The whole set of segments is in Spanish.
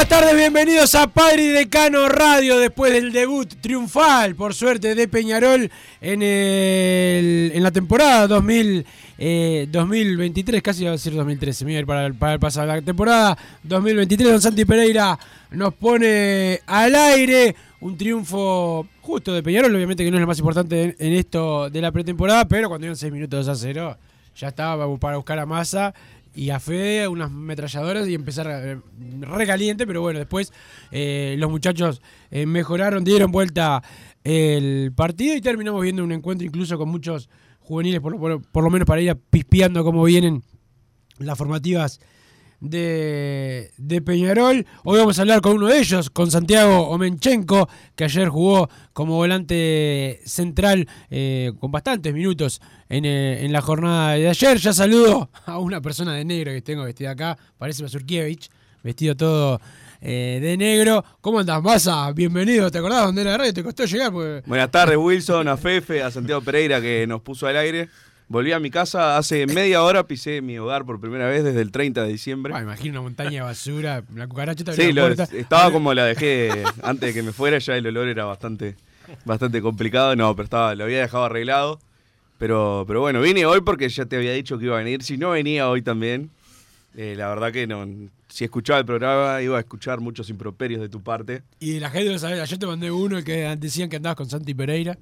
Buenas tardes, bienvenidos a Padre y Decano Radio después del debut triunfal, por suerte, de Peñarol en, el- en la temporada 2000, eh, 2023, casi iba a decir 2013, Miguel, para, el- para el. La temporada 2023, Don Santi Pereira nos pone al aire un triunfo justo de Peñarol, obviamente que no es lo más importante en, esto de la pretemporada, pero cuando iban 6 minutos 2 a 0, ya estaba para buscar a Massa y a Fede unas ametralladoras y empezar eh, recaliente, pero bueno, después eh, los muchachos eh, mejoraron, dieron vuelta el partido y terminamos viendo un encuentro incluso con muchos juveniles, por por lo menos para ir pispeando cómo vienen las formativas de, de Peñarol. Hoy vamos a hablar con uno de ellos, con Santiago Omenchenko, que ayer jugó como volante central eh, con bastantes minutos en, eh, en la jornada de ayer. Ya saludo a una persona de negro que tengo vestida acá, parece Mazurkiewicz, vestido todo eh, de negro. ¿Cómo andás, Massa? Bienvenido, ¿te acordás dónde era la radio? ¿Te costó llegar? Porque... Buenas tardes, Wilson, a Fefe, a Santiago Pereira que nos puso al aire. Volví a mi casa hace media hora, pisé mi hogar por primera vez desde el 30 de diciembre. Ah, imagino una montaña de basura, la cucaracha te Sí, la lo- puerta. estaba como la dejé antes de que me fuera, ya el olor era bastante, bastante complicado. No, pero estaba, lo había dejado arreglado. Pero, pero bueno, vine hoy porque ya te había dicho que iba a venir. Si no venía hoy también, eh, la verdad que no. Si escuchaba el programa, iba a escuchar muchos improperios de tu parte. Y la gente lo sabe, ayer te mandé uno que decían que andabas con Santi Pereira.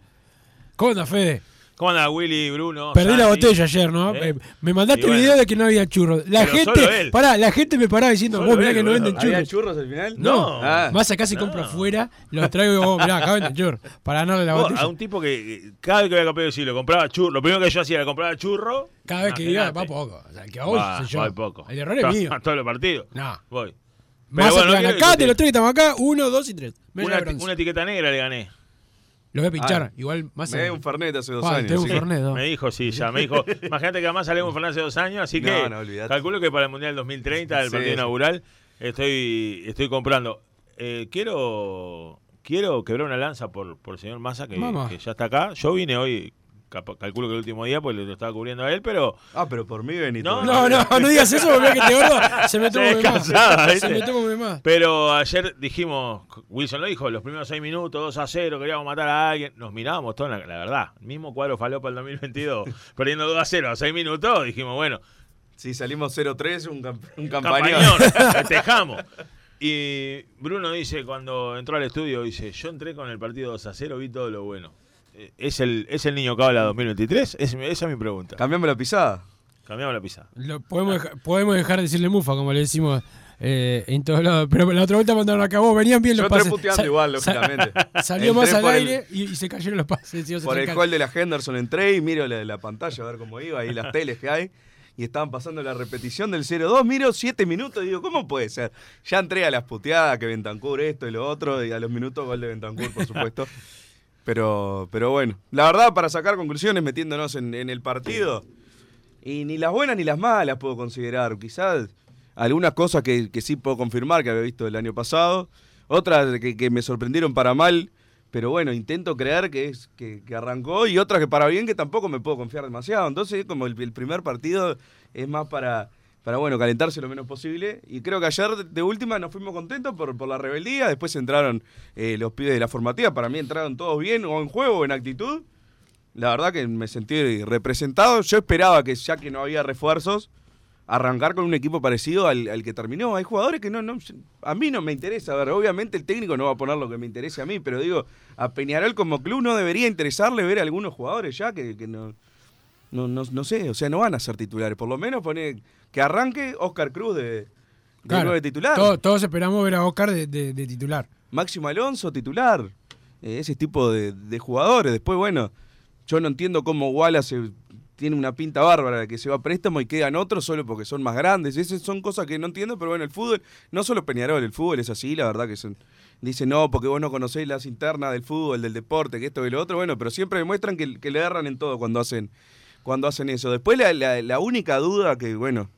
¿Cómo andas, Fede? ¿Cómo anda Willy, Bruno? Perdí la botella ayer, ¿no? ¿Eh? Me, mandaste bueno. video de que no había churros. La Pero gente, pará, la gente me paraba diciendo, Solo vos mirá él, que no venden ¿Había churros. churros al final? No, Ah. más acá si compro afuera, los traigo y vos, mirá, acá venden churros. Para ganarle la Vos, botella. a un tipo que cada vez que voy a campeón sí, lo compraba churro. Lo primero que yo hacía era comprar churro. Cada vez que iba, va poco. O sea, el que voy, Va, soy yo. voy poco. El error es mío. A todos los partidos. No. Voy. Más bueno, no acá, te los tres que estamos acá, uno, dos y tres. Una, una etiqueta negra le gané. Lo voy a pinchar. Ah. Igual más Me dio un Fernet hace dos años. tengo un Fernet, ¿no? Me dijo, sí, ya. Me dijo, imagínate que además salimos Fernández hace dos años, así que No, no, olvidate. calculo que para el Mundial 2030, el Sí, partido sí. inaugural, estoy, estoy comprando. Eh, quiero quiero quebrar una lanza por, por el señor Massa, que, ya está acá. Yo vine hoy, calculo que el último día, pues lo estaba cubriendo a él, pero Ah, pero por mí veniste. No, No, no, no digas eso porque que te gordo se me toma de más. Se me toma de más. Pero ayer dijimos, Wilson lo dijo, los primeros seis minutos, 2 a 0, queríamos matar a alguien. Nos mirábamos todos, la, la verdad. Mismo cuadro falopa el 2022, perdiendo 2 a 0 a 6 minutos. Dijimos, bueno, Si salimos 0-3, un, camp- un campañón, festejamos. Y Bruno dice, cuando entró al estudio, dice, yo entré con el partido 2 a 0, vi todo lo bueno. ¿Es el, ¿Es el niño Cabla 2023? Es- esa es mi pregunta. Cambiamos la pisada. Cambiamos la pisada. Lo- podemos, dejar, podemos dejar de decirle mufa, como le decimos eh, en todos lados. Pero la otra vuelta cuando lo acabó, venían bien Yo los entré pases. puteando igual, lógicamente. Salió Entré más al el- aire y, y se cayeron los pases. Por el gol de la Henderson entré y miro la, la pantalla a ver cómo iba, ahí las teles que hay. Y estaban pasando la repetición del 0-2. Miro 7 minutos y digo, ¿cómo puede ser? Ya entré a las puteadas, que Bentancur esto y lo otro, y a los minutos gol de Bentancur, por supuesto. Pero, pero bueno, la verdad, para sacar conclusiones metiéndonos en, en el partido, y ni las buenas ni las malas puedo considerar. Quizás algunas cosas que, que sí puedo confirmar que había visto el año pasado, otras que, que me sorprendieron para mal, pero bueno, intento creer que es que, que arrancó y otras que para bien que tampoco me puedo confiar demasiado. Entonces, como el, el primer partido es más para, para bueno, calentarse lo menos posible. Y creo que ayer de, última nos fuimos contentos por, por la rebeldía. Después entraron eh, los pibes de la formativa. Para mí entraron todos bien, o en juego o en actitud. La verdad que me sentí representado. Yo esperaba que ya que no había refuerzos, arrancar con un equipo parecido al, al que terminó. Hay jugadores que no, no, a mí no me interesa. A ver, obviamente el técnico no va a poner lo que me interese a mí, pero digo, a Peñarol como club no debería interesarle ver a algunos jugadores ya que, que no, no, no, no sé, o sea, no van a ser titulares. Por lo menos pone que arranque Oscar Cruz de, de Claro, titular. todo- todos esperamos ver a Oscar de, de- de titular. Máximo Alonso titular. Eh, ese tipo de, de jugadores. Después, bueno, yo no entiendo cómo Wallace tiene una pinta bárbara de que se va a préstamo y quedan otros solo porque son más grandes. Esas son cosas que no entiendo, pero bueno, el fútbol, no solo Peñarol, el fútbol es así, la verdad que son... Dicen, no, porque vos no conocéis las internas del fútbol, del deporte, que esto y lo otro. Bueno, pero siempre demuestran que, que le erran en todo cuando hacen, cuando hacen eso. Después la, la- la única duda que, bueno,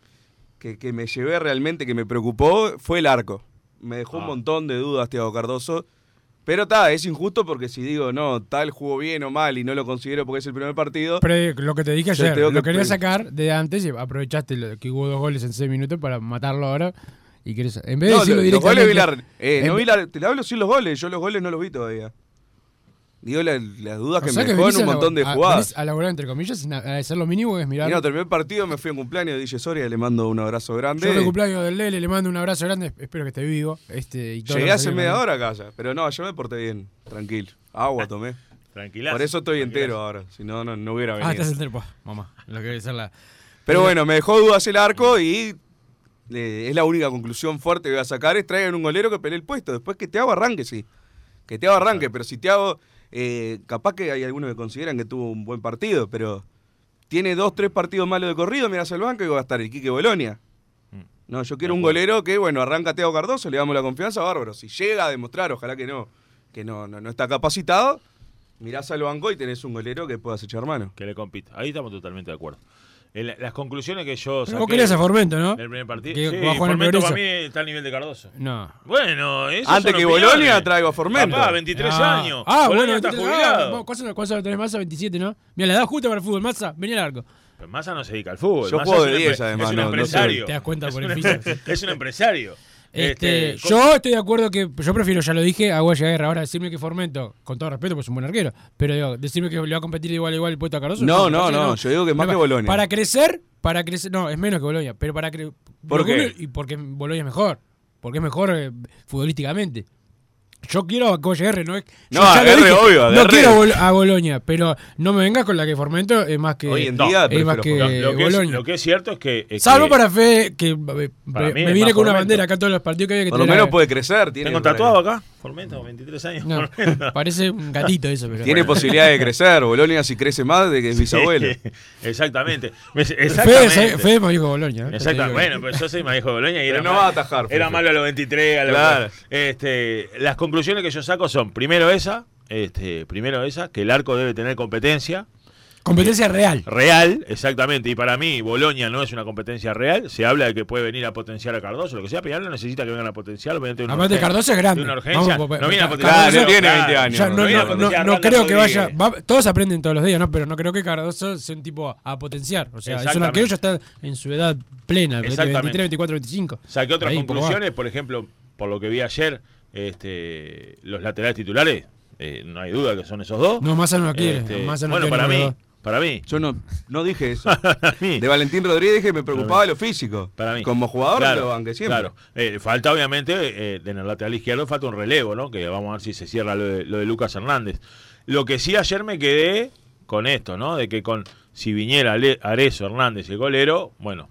que, que me llevé realmente, que me preocupó, fue el arco. Me dejó un Ah. montón de dudas, Thiago Cardoso. Pero está, es injusto porque si digo, no, tal jugó bien o mal y no lo considero porque es el primer partido. Pero eh, lo que te dije Yo ayer, lo que quería sacar de antes y aprovechaste que hubo dos goles en seis minutos para matarlo ahora. Y querés, en vez de No, decirlo lo- los goles directamente. vi la- eh, en no ve- vi la- te hablo sin los goles, yo los goles no los vi todavía. Digo la- las dudas que me dejó en un montón de a- jugadas. A laburar entre comillas sin hacer lo mínimo que es mirar. Y no, terminé el partido, me fui a un cumpleaños de DJ Soria, le mando un abrazo grande. Yo de cumpleaños del Lele le mando un abrazo grande, espero que esté vivo. Este, y Llegué hace media hora a casa, pero no, yo me porté bien, tranquilo. Agua tomé. Tranquilazo, Por eso estoy tranquilazo. entero ahora, si no, no, no hubiera Ah, venido. estás entero, pues, mamá. Lo que la. Pero bueno, me dejó dudas el arco y eh, es la única conclusión fuerte que voy a sacar, es traigan un golero que pelee el puesto. Después que te hago arranque, sí. Que te hago arranque, pero si te hago, eh, capaz que hay algunos que consideran que tuvo un buen partido, pero tiene dos, tres partidos malos de corrido, miras al banco y va a estar el Quique Bolonia. Mm. No, yo quiero un golero que, bueno, arranca a Teo Cardoso, le damos la confianza, bárbaro. Si llega a demostrar, ojalá que no, que no, no, no está capacitado, mirás al banco y tenés un golero que puedas echar mano. Que le compita. Ahí estamos totalmente de acuerdo. En la- las conclusiones que yo Pero vos saqué querías a Formento, ¿no? del primer partido. Que Sí, va a jugar en Formento Progreso. para mí está al nivel de Cardoso. No. Bueno, eso Antes que. Bolonia traigo a Formento. Papá, 23 Ah, años. Ah, Bolonia bueno, está 23, jubilado. ah, ¿Cuánto cuánto lo tenés Massa? 27, ¿no? Mira, la edad justa para el fútbol, Massa, venía al arco. Pero Massa no se dedica al fútbol. Yo Massa juego es de un 10 empre- además, Es un no- no sé. empresario. Te das cuenta Es por el físico. Es un empresario. Este, Este, yo estoy de acuerdo que. Yo prefiero, ya lo dije, a Guaya Guerra. Ahora decirme que Formento, con todo respeto, pues es un buen arquero. Pero digo, decirme que le va a competir igual igual el puesto a Cardoso. No, no, no, yo digo que más No, que Bolonia. Para crecer, para crecer. No, es menos que Bolonia. Pero para crecer. ¿Por qué? Y porque Bolonia es mejor. Porque es mejor eh, futbolísticamente. Yo quiero a Guaya Guerra, no es. No, a dije, obvio, a No quiero a Bol- a Bolonia, pero no me vengas con la que Formento es más que. Hoy en no, día es más que lo, lo que es, Bolonia. lo que es cierto es que. es Salvo que para Fe, que eh, Para me, viene con una Formento. bandera acá todos los partidos que había que Por lo tener menos puede crecer. Tiene, Tengo tatuado acá. Formento, 23 años. No, parece un gatito eso, pero. tiene posibilidad de crecer. Bolonia si crece más de que es bisabuelo. Exactamente. Me- Fede, Exactamente. Fede me dijo Boloña. ¿eh? Exactamente. Bueno, pues yo soy viejo de Boloña y Pero era no mal- va a atajar, Era malo a los 23, a los Claro. este, las conclusiones que yo saco son, primero esa, este, primero esa, que el arco debe tener competencia. Competencia real. Real, exactamente. Y para mí, Boloña no es una competencia real. Se habla de que puede venir a potenciar a Cardoso, lo que sea, pero ya no necesita que vengan a potenciar. obviamente una Aparte, urgencia- Cardoso es grande. de una urgencia. Vamos, no viene a potenciar. Claro, tiene 20 años. Ya, no, viene a no, no, no creo que vaya. Va- todos aprenden todos los días, ¿no? Pero no creo que Cardoso sea un tipo a potenciar. O sea, es un arquero ya está en su edad plena, Exactamente. 23, 24, 25. Saqué otras Ahí, conclusiones, por ejemplo, por lo que vi ayer, este, los laterales titulares, eh, no hay duda que son esos dos. No, Massa no lo quiere. Este, Massa no bueno, quiere para mí, para mí, Yo no, no dije eso. para mí, De Valentín Rodríguez dije que me preocupaba lo físico. para mí. Como jugador Claro, lo banqué siempre. Claro. Eh, falta, obviamente, eh, en el lateral izquierdo falta un relevo, ¿no? Que vamos a ver si se cierra lo de, lo de Lucas Hernández. Lo que sí ayer me quedé con esto, ¿no? De que con si viniera Arezo Hernández el golero, bueno,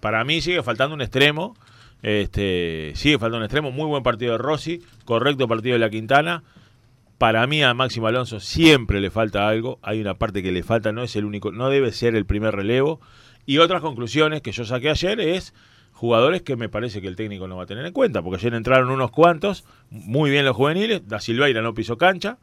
para mí sigue faltando un extremo. Este, sigue faltando un extremo, muy buen partido de Rossi, correcto partido de la Quintana. Para mí a Máximo Alonso siempre le falta algo, hay una parte que le falta, no es el único, no debe ser el primer relevo. Y otras conclusiones que yo saqué ayer es jugadores que me parece que el técnico no va a tener en cuenta, porque ayer entraron unos cuantos, muy bien los juveniles, Da Silveira no pisó cancha,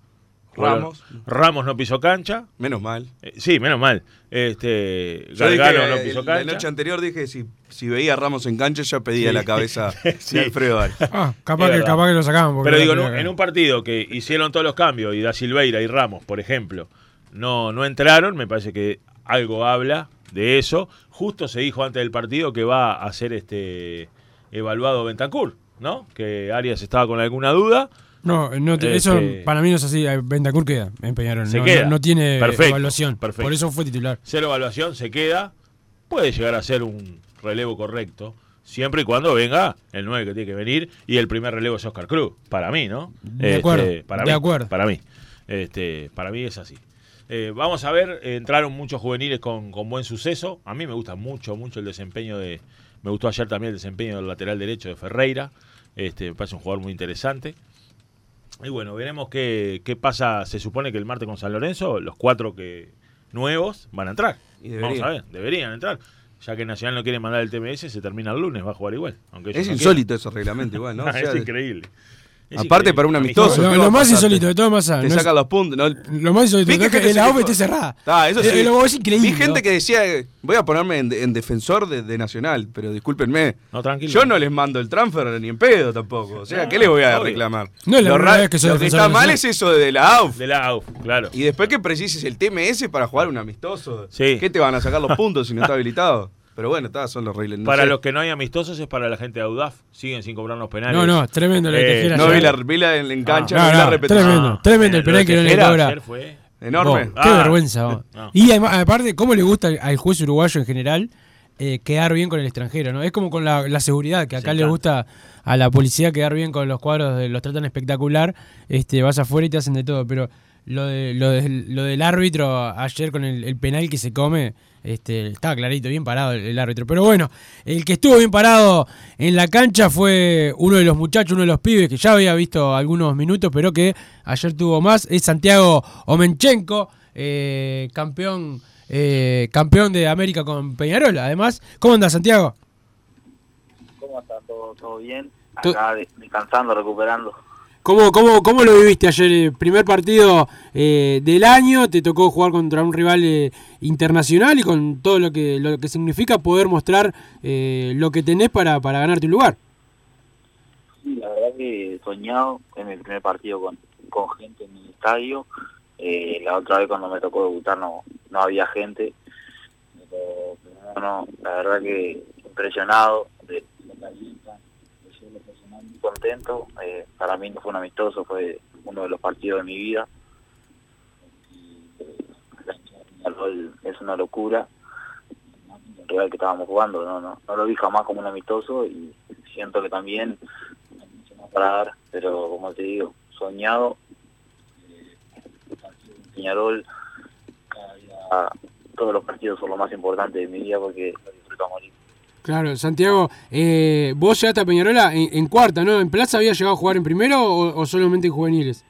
Ramos. Ramos no pisó cancha, Menos mal. eh, sí, menos mal. Este, Yo dije, Gargano no pisó la cancha. noche anterior dije si, si veía a Ramos en cancha ya pedía Sí. la cabeza Sí. de Alfredo. Ah, capaz que, capaz que lo sacaban. Pero digo, en la un, en partido que hicieron todos los cambios y Da Silveira y Ramos, por ejemplo, no, no entraron, me parece que algo habla de eso. Justo se dijo antes del partido que va a ser este evaluado Bentancur, ¿no? Que Arias estaba con alguna duda. No, no te- eso Este- para mí no es así. Bentancur queda en Peñarol. Se no, queda. no- no tiene Perfecto, evaluación. perfecto. Por eso fue titular. Cero evaluación, se queda. Puede llegar a ser un relevo correcto. Siempre y cuando venga el 9 que tiene que venir y el primer relevo es Oscar Cruz. Para mí, ¿no? Este, De acuerdo, Para de mí, acuerdo. Para mí. Este, para mí es así. Eh, vamos a ver, entraron muchos juveniles con, con buen suceso. A mí me gusta mucho, mucho el desempeño de. Me gustó ayer también el desempeño del lateral derecho de Ferreira. Este, me parece un jugador muy interesante. Y bueno, veremos qué, qué pasa. Se supone que el martes con San Lorenzo, los cuatro que nuevos van a entrar. Y Vamos a ver, deberían entrar. Ya que Nacional no quiere mandar el TMS, se termina el lunes, va a jugar igual. Aunque Es no insólito ese reglamento igual, ¿no? O quieran. sea, es increíble. Es Aparte para un amistoso. Lo, ¿qué lo va a más insólito de todo más Te sacan los puntos. ¿no? Lo más insólito Vi de todo que es la AUF esté cerrada. Ah, eso sí. Eh, lo- es increíble. Vi gente ¿no? que decía, voy a ponerme en, en defensor de, de Nacional, pero discúlpenme. No, tranquilo. Yo no les mando el transfer ni en pedo tampoco. O sea, ¿qué les voy a obvio. reclamar? No es la lo ra- vez que soy lo que está mal es eso de la AUF. De la AUF, claro. Y después que precises el TMS para jugar un amistoso. Sí. ¿Qué te van a sacar los puntos si no está habilitado? Pero bueno, está, son los reglas. No para sé. los que no hay amistosos es para la gente de Audaf. Siguen sin cobrar los penales. No, no, tremendo lo de Eh, Tejera. No vi la, vi la en, en cancha, No, no, la repetición. tremendo. tremendo el penal que no le cobra. fue- Enorme. Qué Ah. vergüenza. Y además, aparte, ¿cómo le gusta al- juez uruguayo en general eh, quedar bien con el extranjero? ¿no? Es como con la, la seguridad, que acá Sí, le gusta a la policía quedar bien con los cuadros, de, los tratan espectacular, este, vas afuera y te hacen de todo. Pero lo, de, lo, del- lo del árbitro ayer con el, el penal que se come, este, estaba clarito, bien parado el, el árbitro. Pero bueno, el que estuvo bien parado en la cancha fue uno de los muchachos, uno de los pibes que ya había visto algunos minutos, pero que ayer tuvo más, es Santiago Omenchenko, eh, campeón, eh, campeón de América con Peñarol. Además, ¿cómo anda Santiago? ¿Cómo está? ¿Todo, todo bien? Acá de- descansando, recuperando. ¿Cómo, cómo, cómo lo viviste ayer? Eh, primer partido eh, del año, te tocó jugar contra un rival eh, internacional y con todo lo que, lo que significa poder mostrar eh, lo que tenés para, para ganarte un lugar. Sí, la verdad que soñado, es mi primer partido con, con gente en el estadio. Eh, la otra vez cuando me tocó debutar no, no había gente. Pero, pero no, la verdad que impresionado de, muy contento. Eh, para mí no fue un amistoso, fue uno de los partidos de mi vida. Eh, es una locura. El rival que estábamos jugando, no, no, no lo vi jamás como un amistoso y siento que también para dar, pero como te digo, soñado, Peñarol, todos los partidos son lo más importante de mi vida porque lo disfruto a. Claro, Santiago, eh, vos llegaste a Peñarola en, en cuarta, ¿no? ¿En Plaza habías llegado a jugar en primero o, o solamente en juveniles?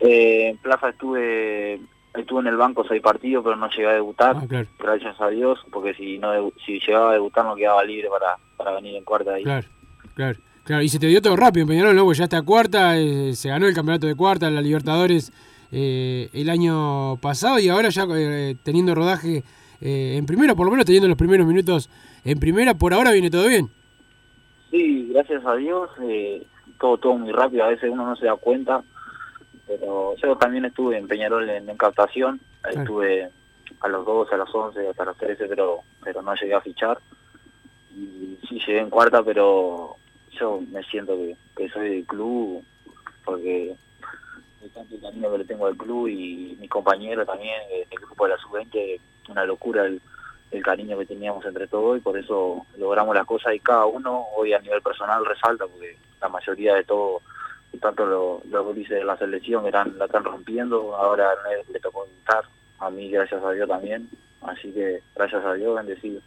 Eh, en Plaza estuve estuve en el banco seis partidos, pero no llegué a debutar, Ah, claro, gracias a Dios, porque si no si llegaba a debutar no quedaba libre para, para venir en cuarta ahí. claro, claro. Claro, y se te dio todo rápido en Peñarol, ¿no? Porque llegaste a cuarta, eh, se ganó el campeonato de cuarta, la Libertadores eh, el año pasado y ahora ya eh, teniendo rodaje eh, en primera, por lo menos teniendo los primeros minutos en primera, por ahora viene todo bien. Sí, gracias a Dios, eh, todo todo muy rápido, a veces uno no se da cuenta, pero yo también estuve en Peñarol en, en captación, estuve a los 12, a las 11, hasta las 13, pero pero no llegué a fichar. Y sí, llegué en cuarta, pero yo me siento que, que soy del club, porque tanto el cariño que le tengo al club y mis compañeros también, el grupo de la sub-20, una locura el, el cariño que teníamos entre todos y por eso logramos las cosas y cada uno hoy a nivel personal resalta porque la mayoría de todo tanto lo- los gurises de la selección eran la están rompiendo ahora a Ned le tocó debutar a mí gracias a Dios también, así que gracias a Dios bendecido.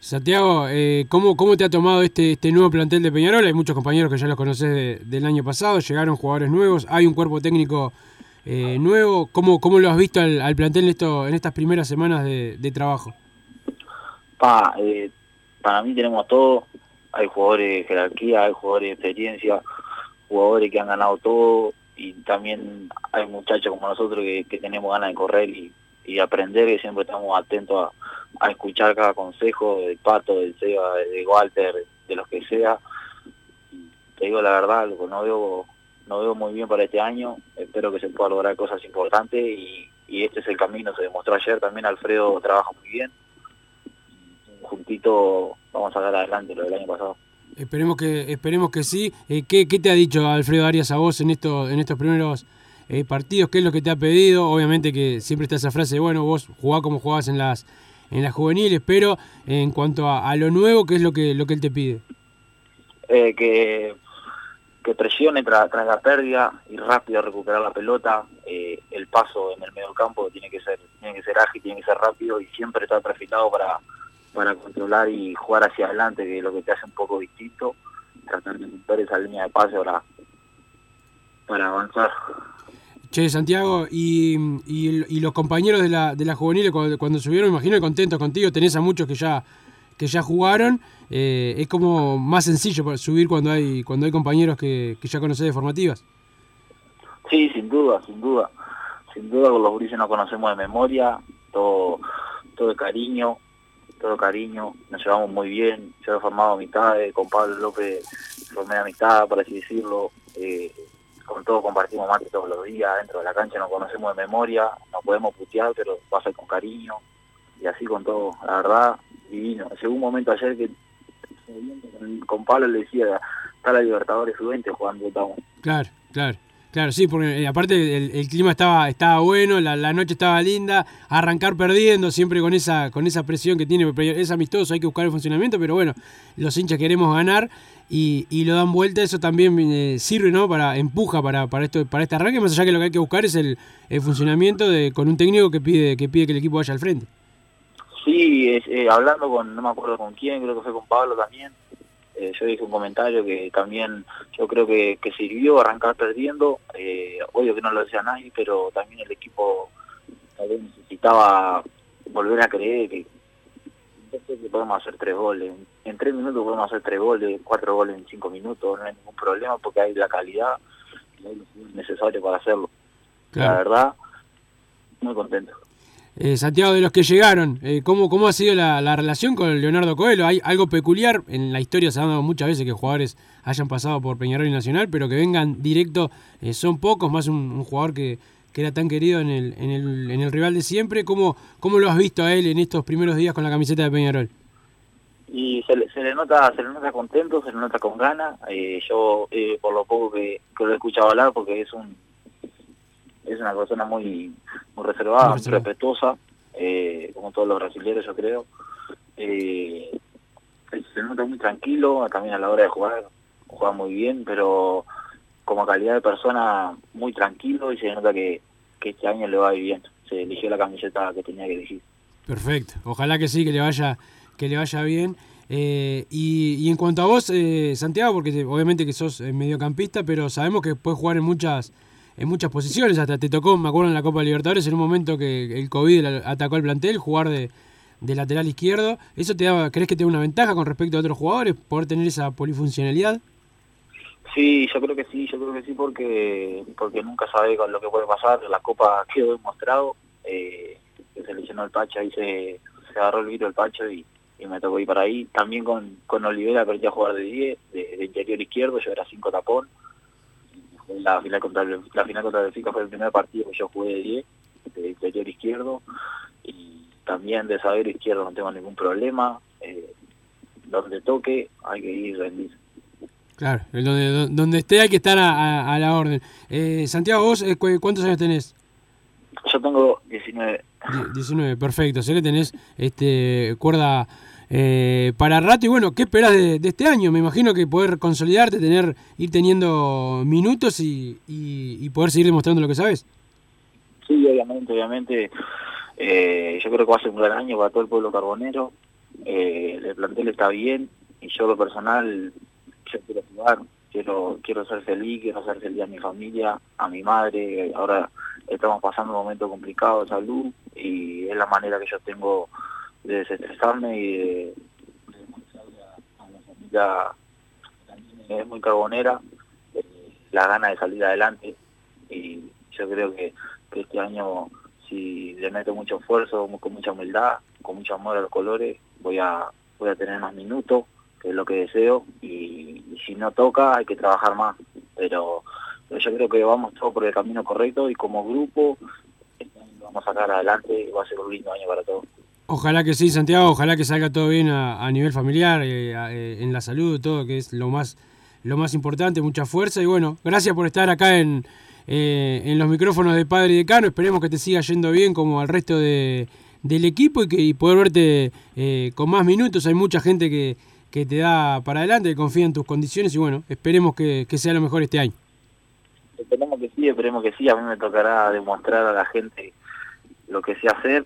Santiago, eh, ¿cómo, ¿cómo te ha tomado este, este nuevo plantel de Peñarol? Hay muchos compañeros que ya los conoces de- del año pasado, llegaron jugadores nuevos, hay un cuerpo técnico eh, nuevo. ¿Cómo, ¿Cómo lo has visto al, al plantel en, esto, en estas primeras semanas de, de trabajo? Pa, eh, para mí tenemos todo, hay jugadores de jerarquía, hay jugadores de experiencia, jugadores que han ganado todo. Y también hay muchachos como nosotros que, tenemos ganas de correr y, y aprender, que siempre estamos atentos a, escuchar cada consejo del Pato, del Seba, de Walter, de los que sea. Y Te digo la verdad, no veo, no veo muy bien para este año, espero que se pueda lograr cosas importantes y, y este es el camino, se demostró ayer. También, Alfredo trabaja muy bien, juntito vamos a sacar adelante lo del año pasado. Esperemos que, esperemos que sí. Eh, ¿qué, qué te ha dicho Alfredo Arias a vos en, esto, en estos primeros eh, partidos? ¿Qué es lo que te ha pedido? Obviamente que siempre está esa frase, bueno, vos jugás como jugabas en las, en las juveniles, pero en cuanto a, a lo nuevo, ¿qué es lo que, lo que él te pide? Eh, que, que presione tras tras la pérdida y rápido recuperar la pelota, eh, el paso en el medio campo tiene que ser tiene que ser ágil, tiene que ser rápido y siempre estar perfilado para, para controlar y jugar hacia adelante, que es lo que te hace un poco distinto, tratar de romper esa línea de pase para, para avanzar. Che, Santiago, y, y, y los compañeros de la, de la juvenil cuando, cuando subieron, me imagino contentos contigo, tenés a muchos que ya que ya jugaron, eh, es como más sencillo para subir cuando hay cuando hay compañeros que, que ya conocés de formativas. Sí, sin duda, sin duda. Sin duda con los grises nos conocemos de memoria, todo, todo de cariño, todo cariño, nos llevamos muy bien, yo he formado amistades, con Pablo López formé amistad, por así decirlo, eh, con todo compartimos mate todos los días, dentro de la cancha nos conocemos de memoria, nos podemos putear, pero pasa con cariño, y así con todo, la verdad, divino. Llegó un momento ayer que con- Pablo le decía, está la Libertadores Sub-20 jugando estamos. Claro, claro. Claro, sí, porque eh, aparte el, clima estaba, estaba bueno, la, la noche estaba linda, arrancar perdiendo siempre con esa, con esa presión que tiene, es amistoso, hay que buscar el funcionamiento, pero bueno, los hinchas queremos ganar y, y lo dan vuelta, eso también eh, sirve, ¿no? Para, empuja para, para esto, para este arranque, más allá que lo que hay que buscar es el, el funcionamiento de, con un técnico que pide, que pide que el equipo vaya al frente. Sí, eh, hablando con, no me acuerdo con quién, creo que fue con Pablo también, eh, yo dije un comentario que también yo creo que, que sirvió arrancar perdiendo, eh, obvio que no lo decía nadie, pero también el equipo tal vez necesitaba volver a creer que, que podemos hacer tres goles, en tres minutos podemos hacer tres goles, cuatro goles en cinco minutos, no hay ningún problema porque hay la calidad y hay los jugadores necesarios para hacerlo. La verdad, muy contento. Eh, Santiago, de los que llegaron, eh, ¿cómo, ¿cómo ha sido la, la relación con Leonardo Coelho? ¿Hay algo peculiar? En la historia se ha dado muchas veces que jugadores hayan pasado por Peñarol y Nacional, pero que vengan directo eh, son pocos, más un, un jugador que, que era tan querido en el, en, el, en el rival de siempre. ¿Cómo, ¿Cómo lo has visto a él en estos primeros días con la camiseta de Peñarol? y se le, se le nota se le nota contento se le nota con ganas eh, yo eh, por lo poco que, que lo he escuchado hablar porque es un es una persona muy muy reservada Muy reservada. respetuosa eh, como todos los brasileños yo creo eh, se nota muy tranquilo también a la hora de jugar juega muy bien pero como calidad de persona muy tranquilo y se nota que, que este año le va bien se eligió la camiseta que tenía que elegir Perfecto, ojalá que sí, que le vaya, que le vaya bien. Eh, y, y en cuanto a vos, eh, Santiago, porque te- obviamente que sos mediocampista, pero sabemos que puedes jugar en muchas, en muchas posiciones. Hasta te tocó, me acuerdo en la Copa Libertadores, en un momento que el COVID atacó al plantel, jugar de, de lateral izquierdo. ¿Eso te da, crees que te da una ventaja con respecto a otros jugadores, poder tener esa polifuncionalidad? Sí, yo creo que sí, yo creo que sí porque porque nunca sabe con lo que puede pasar. La Copa quedó demostrado, eh, se lesionó el Pacho, ahí se, se agarró el virus el Pacho y, y me tocó ir para ahí. También con, con Olivera aprendí a jugar de 10, de, de interior izquierdo, yo era 5 tapón. La final contra el, la final contra el Benfica fue el primer partido que yo jugué de 10, de interior izquierdo. Y también de saber izquierdo no tengo ningún problema. Eh, donde toque hay que ir rendir. Claro, donde, donde esté hay que estar a, a- a la orden. Eh, Santiago, vos, eh, cu- ¿cuántos años tenés? Yo tengo 19. Die- 19, perfecto. Sé que tenés este, cuerda eh, para rato. Y bueno, ¿qué esperás de, de este año? Me imagino que poder consolidarte, tener ir teniendo minutos y, y- y poder seguir demostrando lo que sabes. Sí, obviamente, obviamente. Eh, yo creo que va a ser un gran año para todo el pueblo carbonero. Eh, el plantel está bien y yo lo personal, yo quiero jugar, quiero quiero ser feliz, quiero hacer feliz a mi familia, a mi madre. Ahora estamos pasando un momento complicado de salud y es la manera que yo tengo de desestresarme y de, de demostrarle a, a la familia también es muy carbonera eh, la gana de salir adelante. Y yo creo que, este año si le meto mucho esfuerzo, con mucha humildad, con mucho amor a los colores, voy a voy a tener más minutos, que es lo que deseo, y, si no toca hay que trabajar más, pero, pero yo creo que vamos todos por el camino correcto y como grupo este vamos a sacar adelante y va a ser un lindo año para todos. Ojalá que sí, Santiago, ojalá que salga todo bien a, nivel familiar, eh, eh, en la salud, todo, que es lo más, lo más importante, mucha fuerza. Y bueno, gracias por estar acá en, eh, en los micrófonos de Padre y Decano. Esperemos que te siga yendo bien como al resto de, del equipo y, que, poder verte con más minutos. Hay mucha gente que, que te da para adelante, que confía en tus condiciones y bueno, esperemos que, que sea lo mejor este año. Esperemos que sí, esperemos que sí. A mí me tocará demostrar a la gente lo que sé hacer,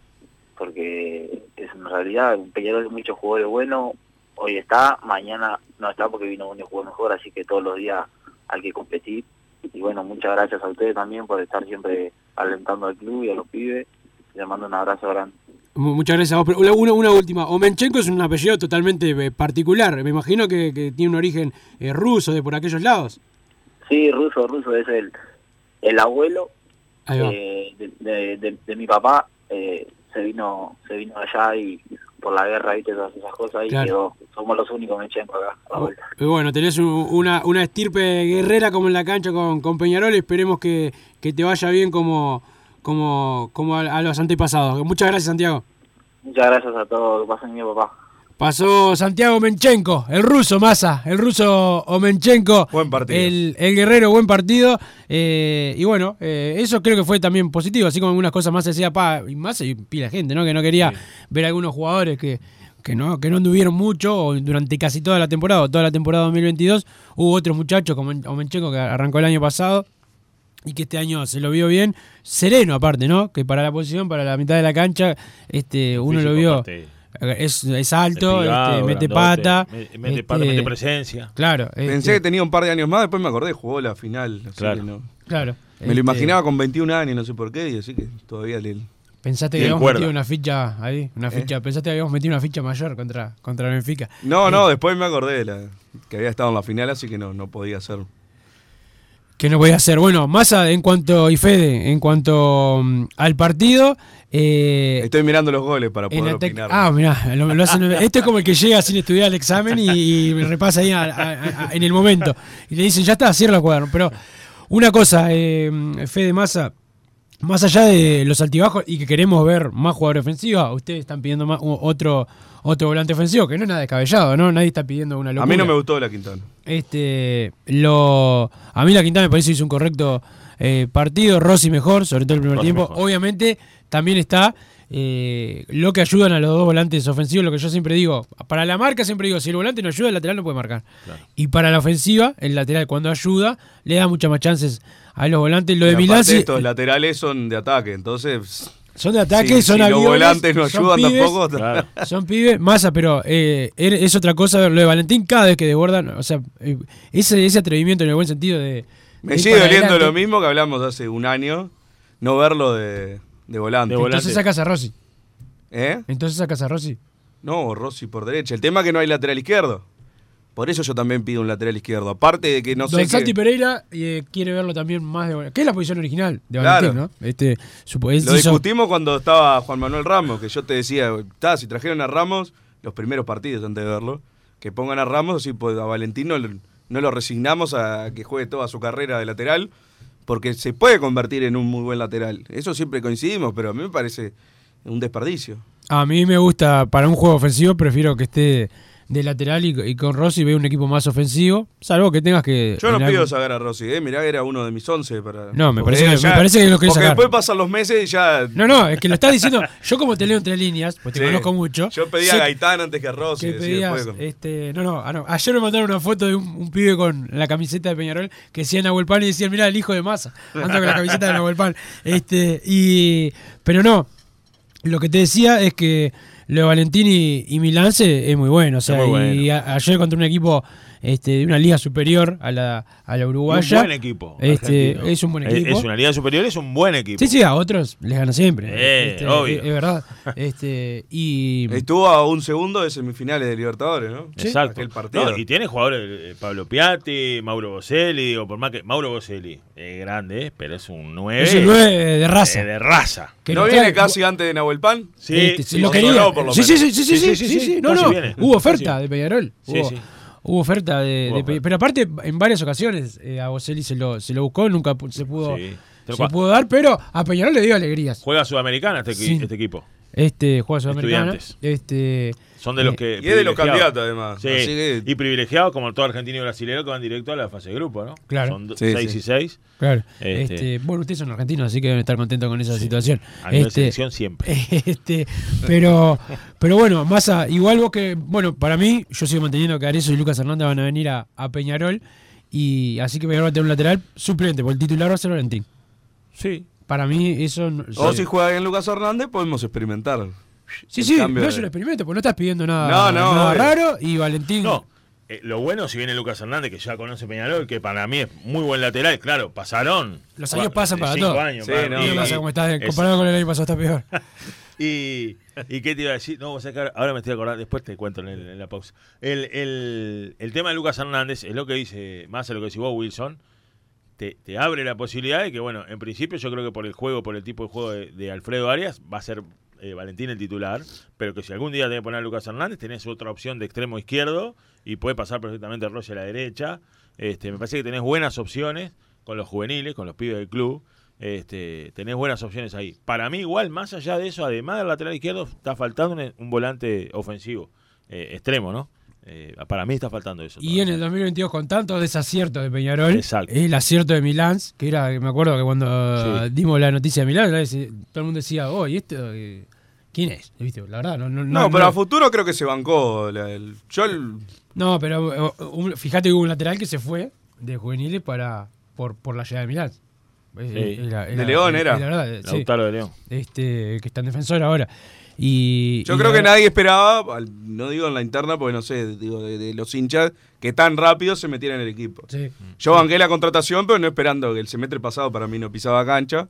porque es en realidad un Peñarol de muchos jugadores buenos. Hoy está, mañana no está porque vino y jugó mejor, así que todos los días hay que competir. Y bueno, muchas gracias a ustedes también por estar siempre alentando al club y a los pibes. Les mando un abrazo grande. Mu- Muchas gracias a vos. Pero una, una- última. Omenchenko es un apellido totalmente eh, particular. Me imagino que, que tiene un origen eh, ruso de por aquellos lados. Sí, Ruso, Ruso es el, el abuelo eh, de, de- de- de mi papá. eh, se vino se vino allá y por la guerra, viste, todas esas cosas, y Claro. quedó. Somos los únicos Menchenko acá, a. Y bueno, tenés un- una, una estirpe guerrera como en la cancha con, con Peñarol. Esperemos que, que te vaya bien como, como, como a, a los antepasados. Muchas gracias, Santiago. Muchas gracias a todos, que pasen bien, papá. Pasó Santiago Menchenko, el ruso Massa, el ruso Omenchenko. Buen partido. El, el guerrero, buen partido. eh, y bueno, eh, eso creo que fue también positivo, así como algunas cosas más se decía, pa, y más y pila gente, ¿no? Que no quería ver algunos jugadores que, que no, que no anduvieron mucho durante casi toda la temporada, o toda la temporada 2022. Hubo otros muchachos como Omenchenko que arrancó el año pasado y que este año se lo vio bien, sereno aparte, ¿no? Que para la posición, para la mitad de la cancha, este, uno lo vio. Es, es alto, este, mete grandote, pata. me- mete pata, mete presencia. Claro. Pensé este, que tenía un par de años más, después me acordé, jugó la final. así Claro. que no. Claro. Me lo este, imaginaba con 21 años, no sé por qué, y así que todavía le... Pensaste que habíamos cuerda. metido una ficha ahí, una ¿Eh? ficha, pensaste que habíamos metido una ficha mayor contra, contra el Benfica. No, no, después me acordé de la, que había estado en la final, así que no, no podía ser. Que no podía hacer. Bueno, Massa, en cuanto, y Fede, en cuanto mm, al partido. eh, Estoy mirando los goles para poder opinar. ah, mirá, lo, lo hacen- este es como el que llega sin estudiar el examen y, y repasa ahí a- a- a- en el momento. Y le dicen, ya está, cierra el cuaderno. Pero una cosa, eh, Fede Massa, más allá de los altibajos y que queremos ver más jugadores ofensivos, ustedes están pidiendo más, otro, otro volante ofensivo, que no es nada descabellado, ¿no? Nadie está pidiendo una locura. a mí no me gustó la Quintana. Este, lo, a mí la Quintana me parece que hizo un correcto eh, partido, Rossi mejor, sobre todo el primer Rossi tiempo. mejor. Obviamente también está eh, lo que ayudan a los dos volantes ofensivos, lo que yo siempre digo. Para la marca siempre digo, si el volante no ayuda, el lateral no puede marcar. Y para la ofensiva, el lateral cuando ayuda, le da muchas más chances a los volantes. Lo de Y Milán aparte sí- estos laterales son de ataque, entonces... son de ataque, si- son si aviones, los volantes no son ayudan pibes, tampoco... Claro. Son pibes, masa, pero eh, er- es otra cosa lo de Valentín cada vez que desbordan, o sea, eh, ese, ese atrevimiento en el buen sentido de... Me de sigue doliendo adelante. lo mismo que hablamos hace un año, no verlo de, de volante. De volante. Entonces sacas a Rossi. ¿Eh? Entonces sacas a Rossi. No, Rossi por derecha. El tema es que no hay lateral izquierdo. Por eso yo también pido un lateral izquierdo. Aparte de que no Don sé Santi qué- Pereira eh, quiere verlo también más de que es la posición original de Claro. Valentín, ¿no? Este, supo- él Lo hizo- discutimos cuando estaba Juan Manuel Ramos, que yo te decía, "Ta, si trajeron a Ramos, los primeros partidos antes de verlo, que pongan a Ramos, así pues, a Valentín no, no lo resignamos a que juegue toda su carrera de lateral, porque se puede convertir en un muy buen lateral. Eso siempre coincidimos, pero a mí me parece un desperdicio. A mí me gusta, para un juego ofensivo, prefiero que esté de lateral y, y con Rossi veo un equipo más ofensivo, salvo que tengas que... Yo no pido algo- sacar a Rossi, ¿eh? mirá, era uno de mis once para... No, me porque parece que- ya- me parece que lo Porque sacar. después pasan los meses y ya... No, no, es que lo estás diciendo, yo como te leo entre líneas, pues te conozco mucho. Yo pedía a Gaitán antes que a Rossi. que pedías, con- este, no, no, ah, no, ayer me mandaron una foto de un, un pibe con la camiseta de Peñarol que decía Nahuel Pan y decían, mira, el hijo de Massa, anda con la camiseta de Nahuel Pan. Este, y, pero no, Lo que te decía es que lo de Valentín y, y Milán es muy bueno. O sea, muy bueno. y a- ayer contra un equipo este, de una liga superior a la, a la Un uruguaya. buen equipo. Este, es un buen Es- equipo. Es, una liga superior, es un buen equipo. Sí, sí, a otros les gana siempre. Eh, Este, obvio. Es, es verdad. Este, y Estuvo a un segundo de semifinales de Libertadores, ¿no? Exacto. Aquel partido. No, y tiene jugadores, eh, Pablo Piatti, Mauro Boselli, digo, por más que Mauro Boselli es grande, pero es un 9. es un 9 de raza. de raza. Que ¿No nos viene trae- casi antes de Nahuel Pan? Sí, Este, sí, lo sí, quería. por lo sí, sí, menos. sí, sí, sí, sí, sí, sí, No, no. viene. Hubo oferta de Peñarol. Sí, hubo, sí. Hubo oferta de, Hubo de oferta. Pe- Pero aparte, en varias ocasiones eh, a Boselli se lo, se lo buscó, nunca se pudo, Sí. Se pudo dar, pero a Peñarol le dio alegrías. Juega Sudamericana este, Sí. este equipo. Este juega sudamericana. Estudiantes. Este, Son de los eh, que. Y es de los candidatos, además. Sí, Así que- y privilegiados como todo argentino y brasileño que van directo a la fase de grupo, ¿no? Claro. Son Sí, 6 sí. y 6. Claro. Este- Este, bueno, ustedes son argentinos, así que deben estar contentos con esa situación. A nivel Este, selección siempre. Este, pero, pero bueno, Massa, igual vos que, bueno, para mí, yo sigo manteniendo que Arezo y Lucas Hernández van a venir a, a Peñarol. Y así que Peñarol va a tener un lateral suplente, porque el titular va a ser Valentín. Sí. Para mí, eso. no- O sí. si juega bien Lucas Hernández, podemos experimentar. Sí, sí, no de- es un experimento, porque no estás pidiendo nada, No, no, nada raro. Y Valentín. No. eh, lo bueno, si viene Lucas Hernández, que ya conoce Peñarol, que para mí es muy buen lateral, claro, pasaron. Los años pasan para cinco todo. años, Sí. Es- Comparado con el año pasado, está peor. Y, ¿Y qué te iba a decir? No, vos sabés que ahora, me estoy acordando, después te cuento en, el- en la pausa. El, el- el tema de Lucas Hernández es lo que dice, más de lo que decís vos, Wilson, te, te abre la posibilidad de que, bueno, en principio yo creo que por el juego, por el tipo de juego de, Alfredo Arias, va a ser eh, Valentín el titular, pero que si algún día que poner a Lucas Hernández, tenés otra opción de extremo izquierdo y puede pasar perfectamente Rossi a la derecha. Este, me parece que tenés buenas opciones con los juveniles, con los pibes del club. Este, tenés buenas opciones ahí. Para mí, igual, más allá de eso, además del lateral izquierdo, está faltando un, un volante ofensivo, eh, extremo, ¿no? Eh, para mí está faltando eso. Y en el 2022, con tantos desaciertos de Peñarol, Exacto. el acierto de Milán, que era, me acuerdo que cuando Sí. dimos la noticia de Milán, todo el mundo decía, oh, ¿y esto? eh, ¿Quién es? ¿Viste? La verdad, no. No, No, pero a futuro creo que se bancó. la- el- yo el- No, pero un- fíjate que hubo un lateral que se fue de juveniles para por, por la llegada de Milán. Eh, Sí. De León era. la verdad, eh, sí. Lautaro de León. Este, que está en defensor ahora. Y, Yo y creo la que nadie esperaba, no digo en la interna, porque no sé, digo de, de los hinchas, que tan rápido se metieran en el equipo. Sí. Yo banqué la contratación, pero no esperando que el semestre pasado para mí no pisaba cancha.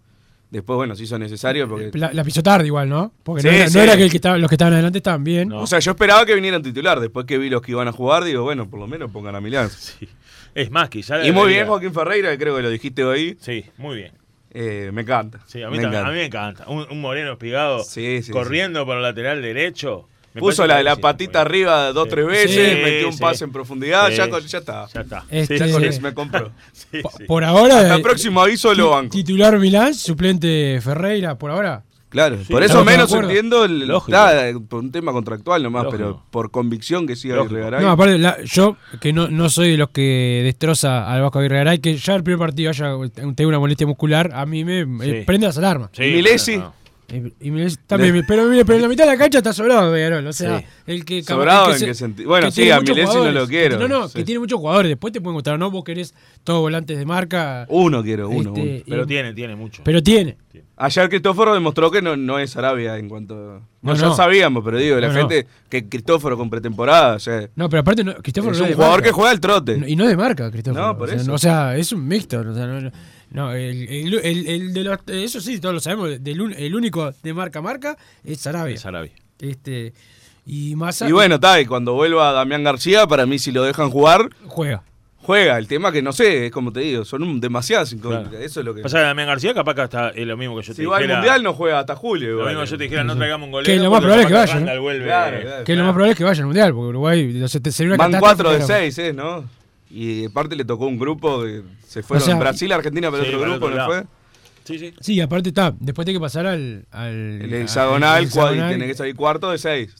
Después, bueno, se hizo necesario porque... La, la pisó tarde igual, ¿no? Porque Sí, no, era, no sí. era que, el que estaba- los que estaban adelante estaban bien. No. O sea, yo esperaba que vinieran titular. Después que vi los que iban a jugar, digo, bueno, por lo menos pongan a Milán. Sí. Es más, quizás. Y muy bien Joaquín Ferreira, que creo que lo dijiste hoy. Sí, muy bien. Eh, me encanta. Sí, a mí, me también, encanta. a mí me encanta. Un, un moreno espigado Sí, sí, corriendo por el lateral derecho. Me Puso la, que la sí, patita arriba dos, Sí. tres veces, Sí, metió un sí. pase en profundidad, Sí, ya, con- ya está. Ya está. Este- Ya con eso me compró. Sí, Po- sí. Por ahora. Hasta el próximo aviso lo banco. Titular Milán, suplente Ferreira, por ahora. Claro, Sí, por eso menos entiendo el, está, eh, por un tema contractual nomás, Lógico. pero por convicción que siga Lógico. Aguirre Garay. No, aparte, la- yo que no, no soy de los que destroza al Vasco Aguirre Garay, que ya el primer partido haya tenga una molestia muscular, a mí me eh, prende las alarmas. Sí, Milesi. no, no. Eh, y también, pero, mire, pero en la mitad de la cancha está sobrado Peñarol. O sea, Sí. el que ¿Sobrado el que en qué sentido? Bueno, que sí, a Milesi no lo quiero, No, no, sí. que tiene muchos jugadores. Después te pueden gustar, no, vos querés todos volantes de marca. Uno quiero, uno. Este, uno. Pero y- tiene, tiene mucho. Pero tiene. Ayer Cristóforo demostró que no, no es Arabia en cuanto... No, No, ya no. sabíamos, pero digo, la No, no. gente que Cristóforo con pretemporada, o sea, No, pero aparte, no, Cristóforo es no un de jugador marca. que juega al trote. No, Y no de marca, Cristóforo. No, por o, sea, eso. no, o sea, es un mixto. O sea, no, el, el- el- el de los, eso sí, todos lo sabemos. Del, el único de marca a marca es Sarabia. Es Arabia. Este, y más Y bueno, está, y cuando vuelva Damián García, para mí si lo dejan jugar, juega. juega. El tema que no sé, es como te digo, son un- demasiadas incógnitas. Claro. Eso es lo que... Pasa que Damián García capaz que hasta es lo mismo que yo te Si va al. Mundial no juega hasta julio. Lo igual. mismo que yo te dijera, no traigamos un golero. Que lo más probable es que vaya, ¿no? Randall vuelve. Claro, claro. Que lo más probable es que vaya al mundial, porque Uruguay sería una Van catástrofe, 4 de pero- 6, ¿eh? ¿no? Y aparte le tocó un grupo que se fueron O sea, Brasil, Argentina, pero Sí, otro grupo, otro ¿no fue? Sí, sí. Sí, aparte está. Después tiene que pasar al. al El al- hexagonal, y tiene que salir cuarto de 6.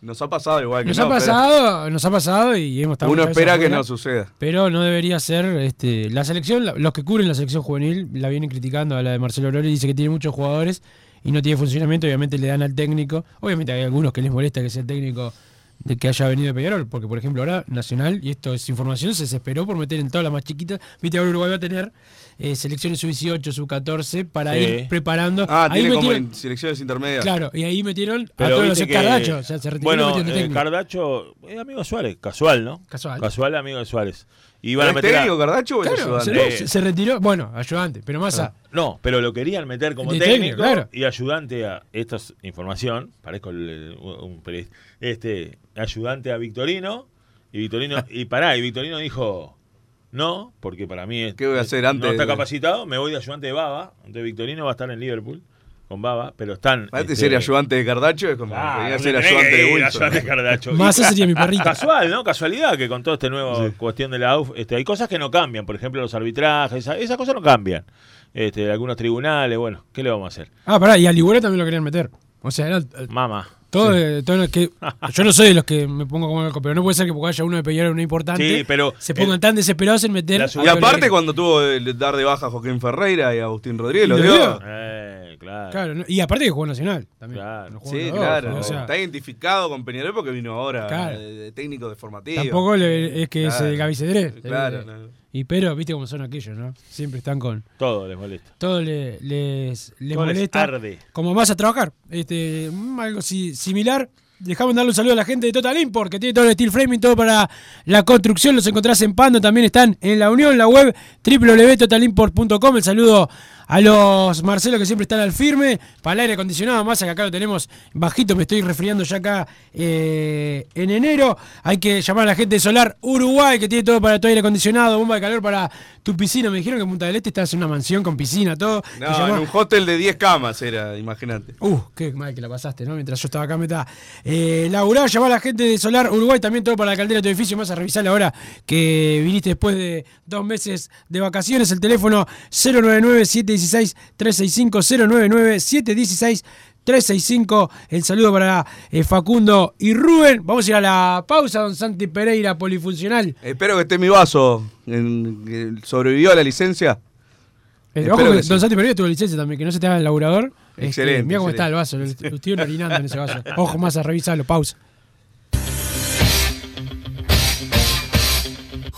Nos ha pasado igual que Nos no, ha pero pasado, nos ha pasado y hemos estado Uno espera que no suceda. Pero no debería ser. este La selección, los que cubren la selección juvenil la vienen criticando a la de Marcelo Lori, dice que tiene muchos jugadores y no tiene funcionamiento. Obviamente le dan al técnico. Obviamente hay algunos que les molesta que sea el técnico de que haya venido de Peñarol, porque por ejemplo ahora Nacional, y esto es información, se desesperó por meter en todas las más chiquitas, viste ahora Uruguay va a tener eh, selecciones sub-18, sub-14 para Sí. ir preparando. Ah, Ahí tiene como metieron- en selecciones intermedias. Claro, y ahí metieron a todos los que- Cardacho, o sea, se Bueno, eh. Cardacho es amigo de Suárez, casual, ¿no? Casual. Casual, amigo de Suárez. Y van a ¿Es meter a- técnico Cardacho o Claro, se, ayudante? se- se retiró, bueno, ayudante, pero más a... No, pero lo querían meter como técnico, técnico, claro. y ayudante a. Esto es información, parezco el- un periodista. Este, ayudante a Victorino. Y Victorino. y pará, y Victorino dijo. No, porque para mí es- ¿Qué voy a hacer no antes está de- capacitado. Me voy de ayudante de Baba. Entonces Victorino va a estar en Liverpool con Baba, pero están. Antes este, ser ayudante de Cardacho es como Ah, no ser ayudante de Wilson. ayudante de Cardacho. Más ese sería mi perrito. Casual, ¿no? Casualidad que con todo este nuevo cuestión de la AUF, este, hay cosas que no cambian, por ejemplo los arbitrajes, esa- esas cosas no cambian. Este, algunos tribunales, bueno, ¿qué le vamos a hacer? Ah, pará, y a Ligura también lo querían meter. O sea, era, eh, Mamá. Todo, eh, todo que yo no soy de los que me pongo como loco, pero no puede ser que porque haya uno de Peñarol uno importante, Sí, pero se pongan el- tan desesperados en meter. Y aparte cuando tuvo el dar de baja a Joaquín Ferreira y a Agustín Rodríguez, lo dio. Eh, claro. Claro, ¿no? y aparte que jugó Nacional también. Claro. No jugó Sí, dos, claro. o sea, está identificado con Peñarol porque vino ahora Claro. de, de técnico de formativo. tampoco le- es que Claro. es el Gaby. Claro, Eh, no. Y pero, viste cómo son aquellos, ¿no? Siempre están con. Todo les molesta. Todo le- les, les Todo les molesta. arde. Como vas a trabajar. Este, mm, algo si- similar. Dejamos darle un saludo a la gente de Total Import, que tiene todo el steel framing, todo para la construcción. Los encontrás en Pando, también están en la Unión, la web www.totalimport.com. El saludo a los Marcelo que siempre están al firme. Para el aire acondicionado, más que acá lo tenemos bajito, me estoy resfriando ya acá eh, en enero. Hay que llamar a la gente de Solar Uruguay, que tiene todo para tu aire acondicionado, bomba de calor para tu piscina. Me dijeron que en Punta del Este estás en una mansión con piscina, todo. No, en un hotel de 10 camas era, imagínate. Uh, qué mal que la pasaste, ¿no? Mientras yo estaba acá, me estaba. Eh, laburá, llamá a la gente de Solar Uruguay, también todo para la caldera de tu edificio. Vas a revisar ahora que viniste después de dos meses de vacaciones. El teléfono 099-716-365, 099-716-365. El saludo para eh, Facundo y Rubén. Vamos a ir a la pausa, don Santi Pereira, polifuncional. Espero que esté mi vaso. sobrevivió a la licencia. Eh, ojo que que sí. don Santi Pereira tuvo licencia también, que no se te haga el laburador. Este, Excelente, mira cómo está el vaso, lo estoy orinando en ese vaso. Ojo más a revisarlo, pausa.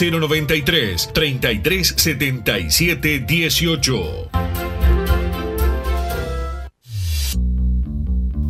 093 3377 18.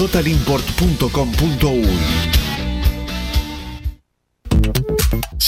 www.totalimport.com.uy.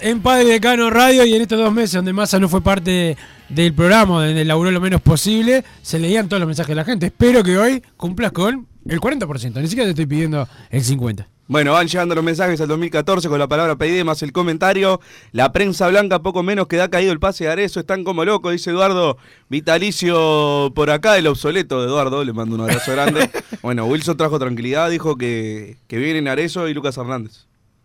En Padre Decano Radio y en estos dos meses donde Massa no fue parte del programa, donde laburó lo menos posible, se leían todos los mensajes de la gente. Espero que hoy cumplas con el 40%, ni siquiera te estoy pidiendo el 50%. Bueno, van llegando los mensajes al 2014 con la palabra pedida más el comentario. La prensa blanca poco menos que da caído el pase de Arezo. Están como locos, dice Eduardo. Vitalicio por acá, el obsoleto de Eduardo. Le mando un abrazo grande. bueno, Wilson trajo tranquilidad, dijo que, que vienen Arezo y Lucas Hernández.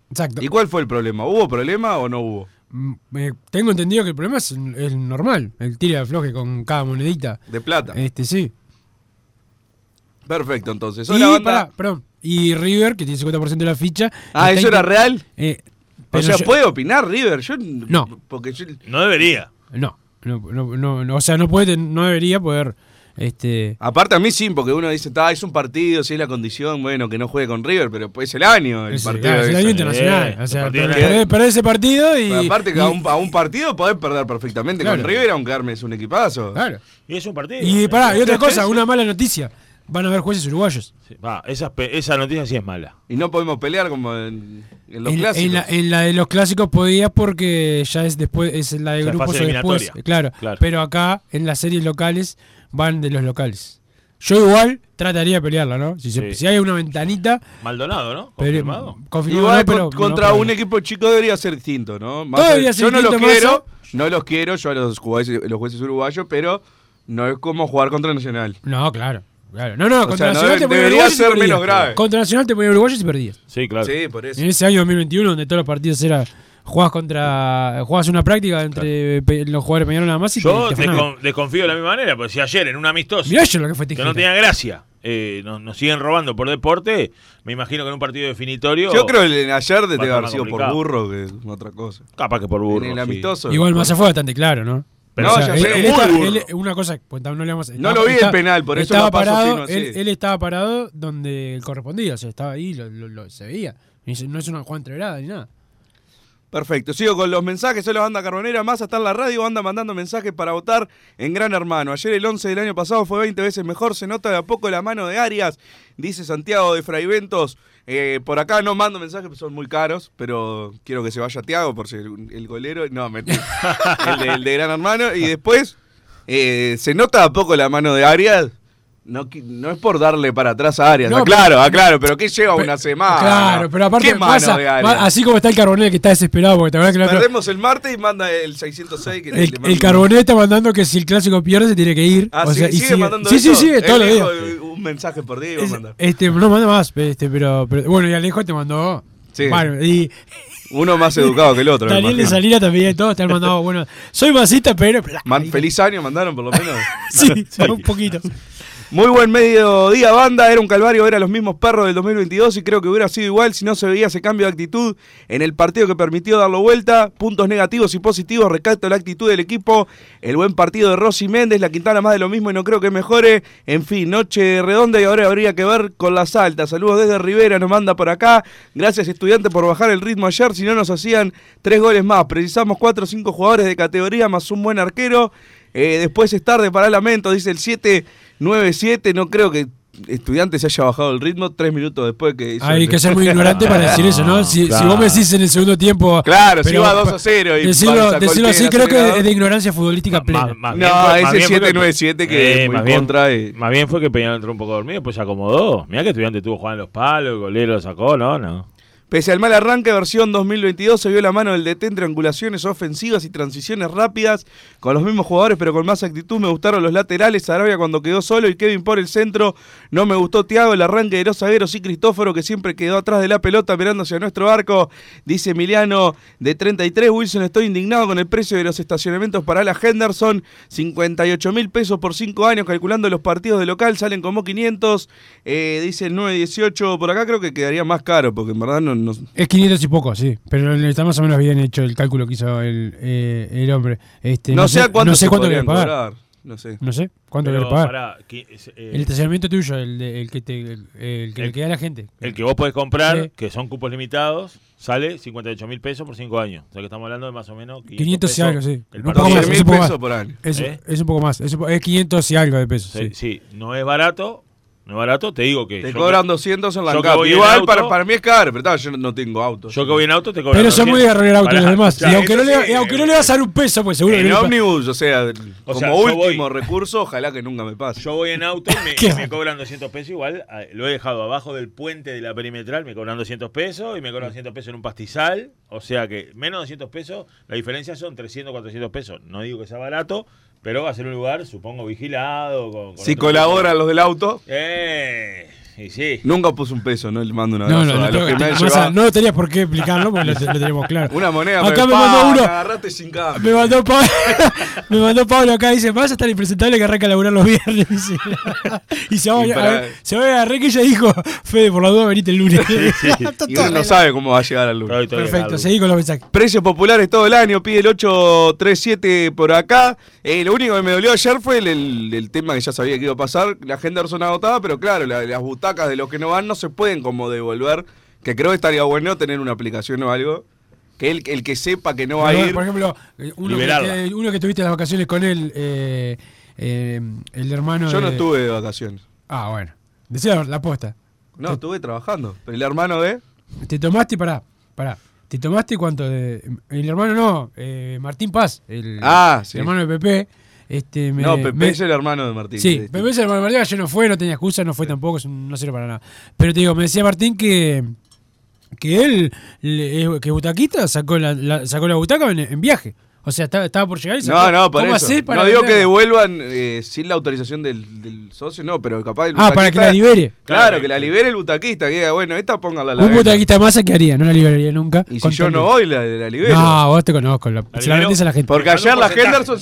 Exacto. ¿Y cuál fue el problema? ¿Hubo problema o no hubo? Mm, eh, tengo entendido que el problema es el normal, el tira de afloje con cada monedita. De plata. Este sí. Perfecto, entonces. Y, Hola, banda. pará, perdón, y River, que tiene 50% de la ficha. Ah, ¿eso era real? Eh, O sea, yo- ¿puede opinar River? Yo, No. Porque yo- No debería. No, no, no, no, no, o sea, no puede, no debería poder, este, Aparte a mí sí, porque uno dice, "Ta, es un partido, si es la condición, bueno, que no juegue con River, pero pues es el año el es, partido. claro, es el ese. año internacional, Eh, o sea, que- perder ese partido y, Pero aparte que y- a, un, a un partido podés perder perfectamente Claro. con River, aunque armes un equipazo. claro. Y es un partido. Y pará, y otra cosa, una mala noticia, van a haber jueces uruguayos. Sí, va, esa, esa noticia sí es mala. Y no podemos pelear como en, en los En, clásicos. en la, en la de los clásicos podías porque ya es después, es la de O sea, grupos o después, Claro. Pero acá, en las series locales, van de los locales. Yo igual trataría de pelearla, ¿no? Si, se- Sí. si hay una ventanita, Maldonado, ¿no? Confirmado. confirmado, Igual no, pero con- contra no, pero- un equipo chico debería ser distinto, ¿no? Más Todo debería ser yo no los quiero, no los quiero, yo a los jueces, los jueces uruguayos, pero no es como jugar contra Nacional. No, claro. claro. No, no, O contra sea, Nacional te ponían debería uruguayos y ser menos grave. Contra Nacional te ponían uruguayos y perdías. Sí, claro. Sí, por eso. En ese año 2021, donde todos los partidos era jugabas contra. jugabas una práctica entre los jugadores Peñarol nada más y Yo te, te desconfío de la misma manera, porque si ayer en un amistoso Mirá yo lo que fue que no tenía gracia eh, nos, nos siguen robando por deporte, me imagino que en un partido definitorio. Yo creo que en ayer estar haber más sido por burro que otra cosa. Capaz que por burro. en el sí. amistoso. Igual Massa fue bastante claro, ¿no? Pero O No, sea, ya él- está- una cosa, pues, no, le vamos a- No lo vi el penal, por eso estaba paso parado, así. él, él estaba parado donde correspondía, o sea, estaba ahí, lo, lo- lo- se veía. No es una jugada entreverada ni nada. Perfecto, sigo con los mensajes. Soy la banda carbonera. Más está en la radio, anda mandando mensajes para votar en Gran Hermano. Ayer el 11 del año pasado fue 20 veces mejor. Se nota de a poco la mano de Arias, dice Santiago de Fraiventos. Eh, por acá no mando mensajes, son muy caros, pero quiero que se vaya Tiago por ser un- el golero. No, mentira. el, de, el de Gran Hermano. Y después, eh, se nota de a poco la mano de Arias. No, no es por darle para atrás a Arias, No, aclaro, pero- aclaro, pero que lleva una semana. Claro, pero aparte ¿Qué pasa- de Arias? va- así como está el Carbonel que está desesperado porque te que el Perdemos el martes y manda el 606 que el, el Carbonel está mandando que si el clásico pierde se tiene que ir. Ah, o sí, sea, y sigue, mandando Sí, sí, sigue, dijo, días. eh, Un mensaje por día Es-. Este, no manda más, este, pero, pero bueno, y Alejo te mandó. Sí. Bueno, y, Uno más educado que el otro. Daniel de. Salina también, todos te han mandado, bueno, soy masista, pero... Man- feliz año mandaron por lo menos. sí, un poquito. Muy buen mediodía, banda. Era un calvario ver a los mismos perros del 2022 y creo que hubiera sido igual si no se veía ese cambio de actitud en el partido que permitió darlo vuelta. Puntos negativos y positivos. Recato la actitud del equipo. El buen partido de Rossi Méndez. La Quintana más de lo mismo y no creo que mejore. En fin, noche redonda y ahora habría que ver con las altas. Saludos desde Rivera, nos manda por acá. Gracias, estudiante, por bajar el ritmo ayer. Si no, nos hacían tres goles más. Precisamos cuatro o cinco jugadores de categoría más un buen arquero. Eh, después es tarde para lamento, dice el 797. No creo que estudiante se haya bajado el ritmo tres minutos después que hizo Hay el- que ser muy ignorante para decir eso, ¿no? Si, si Claro. vos me decís en el segundo tiempo. Claro, si pero iba 2 a 0 y Decirlo, decirlo así, creo que es de ignorancia futbolística plena. Más No, bien fue- ese más bien fue 797 que es muy más bien, contra y- Más bien fue que Peñarol entró un poco dormido, después se acomodó. Mirá que estudiante tuvo jugando los palos, el golero lo sacó, no, no. Pese al mal arranque, versión 2022, se vio la mano del DT en triangulaciones ofensivas y transiciones rápidas con los mismos jugadores, pero con más actitud. Me gustaron los laterales, Sarabia cuando quedó solo y Kevin por el centro. No me gustó Tiago, el arranque de los zagueros y Cristóforo, que siempre quedó atrás de la pelota mirando hacia nuestro arco. Dice Emiliano de 33. Wilson, estoy indignado con el precio de los estacionamientos para la Henderson. 58 mil pesos por 5 años, calculando los partidos de local, salen como 500. Eh, dice el 918 por acá, creo que quedaría más caro, porque en verdad no, no- Es 500 y poco, sí. Pero está más o menos bien hecho el cálculo que hizo el, eh, el hombre. Este, no, sé cuánto no sé cuánto quiere pagar. cobrar. No sé. No sé cuánto quiere pagar. pará, que eh, el estacionamiento tuyo, el, de- el que, te, el, el que le queda a la gente. El que vos podés comprar, Sí. que son cupos limitados, sale 58 mil pesos por 5 años. O sea que estamos hablando de más o menos 500, 500 y algo, sí. el Un poco más, es un poco más. por año. Es, ¿Eh? es un poco más. Es, es 500 y algo de pesos. Sí, Sí. sí, no es barato, no es barato, te digo que... Te cobran que- 200 en la yo que CAP. voy en Igual auto- para, para mí es caro, pero yo no tengo auto. Yo que voy en auto te cobran Pero son muy de agarrar el auto Pará, los demás. y aunque, no le, y aunque no le vas a dar un peso, pues seguro que En ómnibus, o sea, O como sea, último recurso, ojalá que nunca me pase. Yo voy en auto y me, cobran 200 pesos igual. Lo he dejado abajo del puente de la perimetral, me cobran 200 pesos y me cobran 200 pesos en un pastizal. O sea que menos 200 pesos, la diferencia son 300, 400 pesos. No digo que sea barato, pero va a ser un lugar, supongo, vigilado. Con, con Si colaboran los del auto, Eh, sí. nunca puse un peso, no le mando una No, no, a no, llevado. no tenías por qué explicarlo porque lo, lo tenemos claro. Una moneda, Acá me pa, mandó uno. me agarraste sin cambio. Me mandó, Pa- me mandó Pablo acá dice, vas a estar impresentable que arranca a laburar los viernes. y se va, Y a, para- a ver, se va a agarrar que ella dijo, Fede, por la duda venite el lunes. Y uno no sabe cómo va a llegar al lunes. Perfecto, seguí con los mensajes. Precios populares todo el año, pide el 837 por acá. Eh, lo único que me dolió ayer fue el, el- el tema que ya sabía que iba a pasar. La Henderson agotada, pero claro, la- las butacas de los que no van no se pueden como devolver. Que creo que estaría bueno tener una aplicación o algo. Que el, el que sepa que no va a Por- ir. Por ejemplo, uno que, uno que tuviste las vacaciones con él, eh, eh, el hermano Yo no estuve de vacaciones. Ah, bueno. Decía la aposta. No, estuve trabajando. Pero el hermano de. Te tomaste, pará, pará. ¿Te tomaste cuánto de. El hermano no, eh, Martín Paz, el, Ah, sí. el hermano de Pepe. Este, me, no, Pepe me- es el hermano de Martín. Sí, Pepe es el hermano de Martín, ayer no fue, no tenía excusa, no fue tampoco, no sirve para nada. Pero te digo, me decía Martín que que él, eh, que Butaquita sacó la, la- sacó la butaca en, en viaje. O sea, estaba, estaba por llegar y No, sacó- no, por ¿Cómo eso. para no digo que devuelvan eh, sin la autorización del, del socio, no, pero capaz el Ah, para que la libere. Claro, que la libere el butaquista, que diga, bueno, esta póngala a la Un butaquista más que haría, no la liberaría nunca. Y si yo no voy, la, la libero. No, vos te conozco, la, se la libero? vendés a la gente. Porque ayer la. Henderson,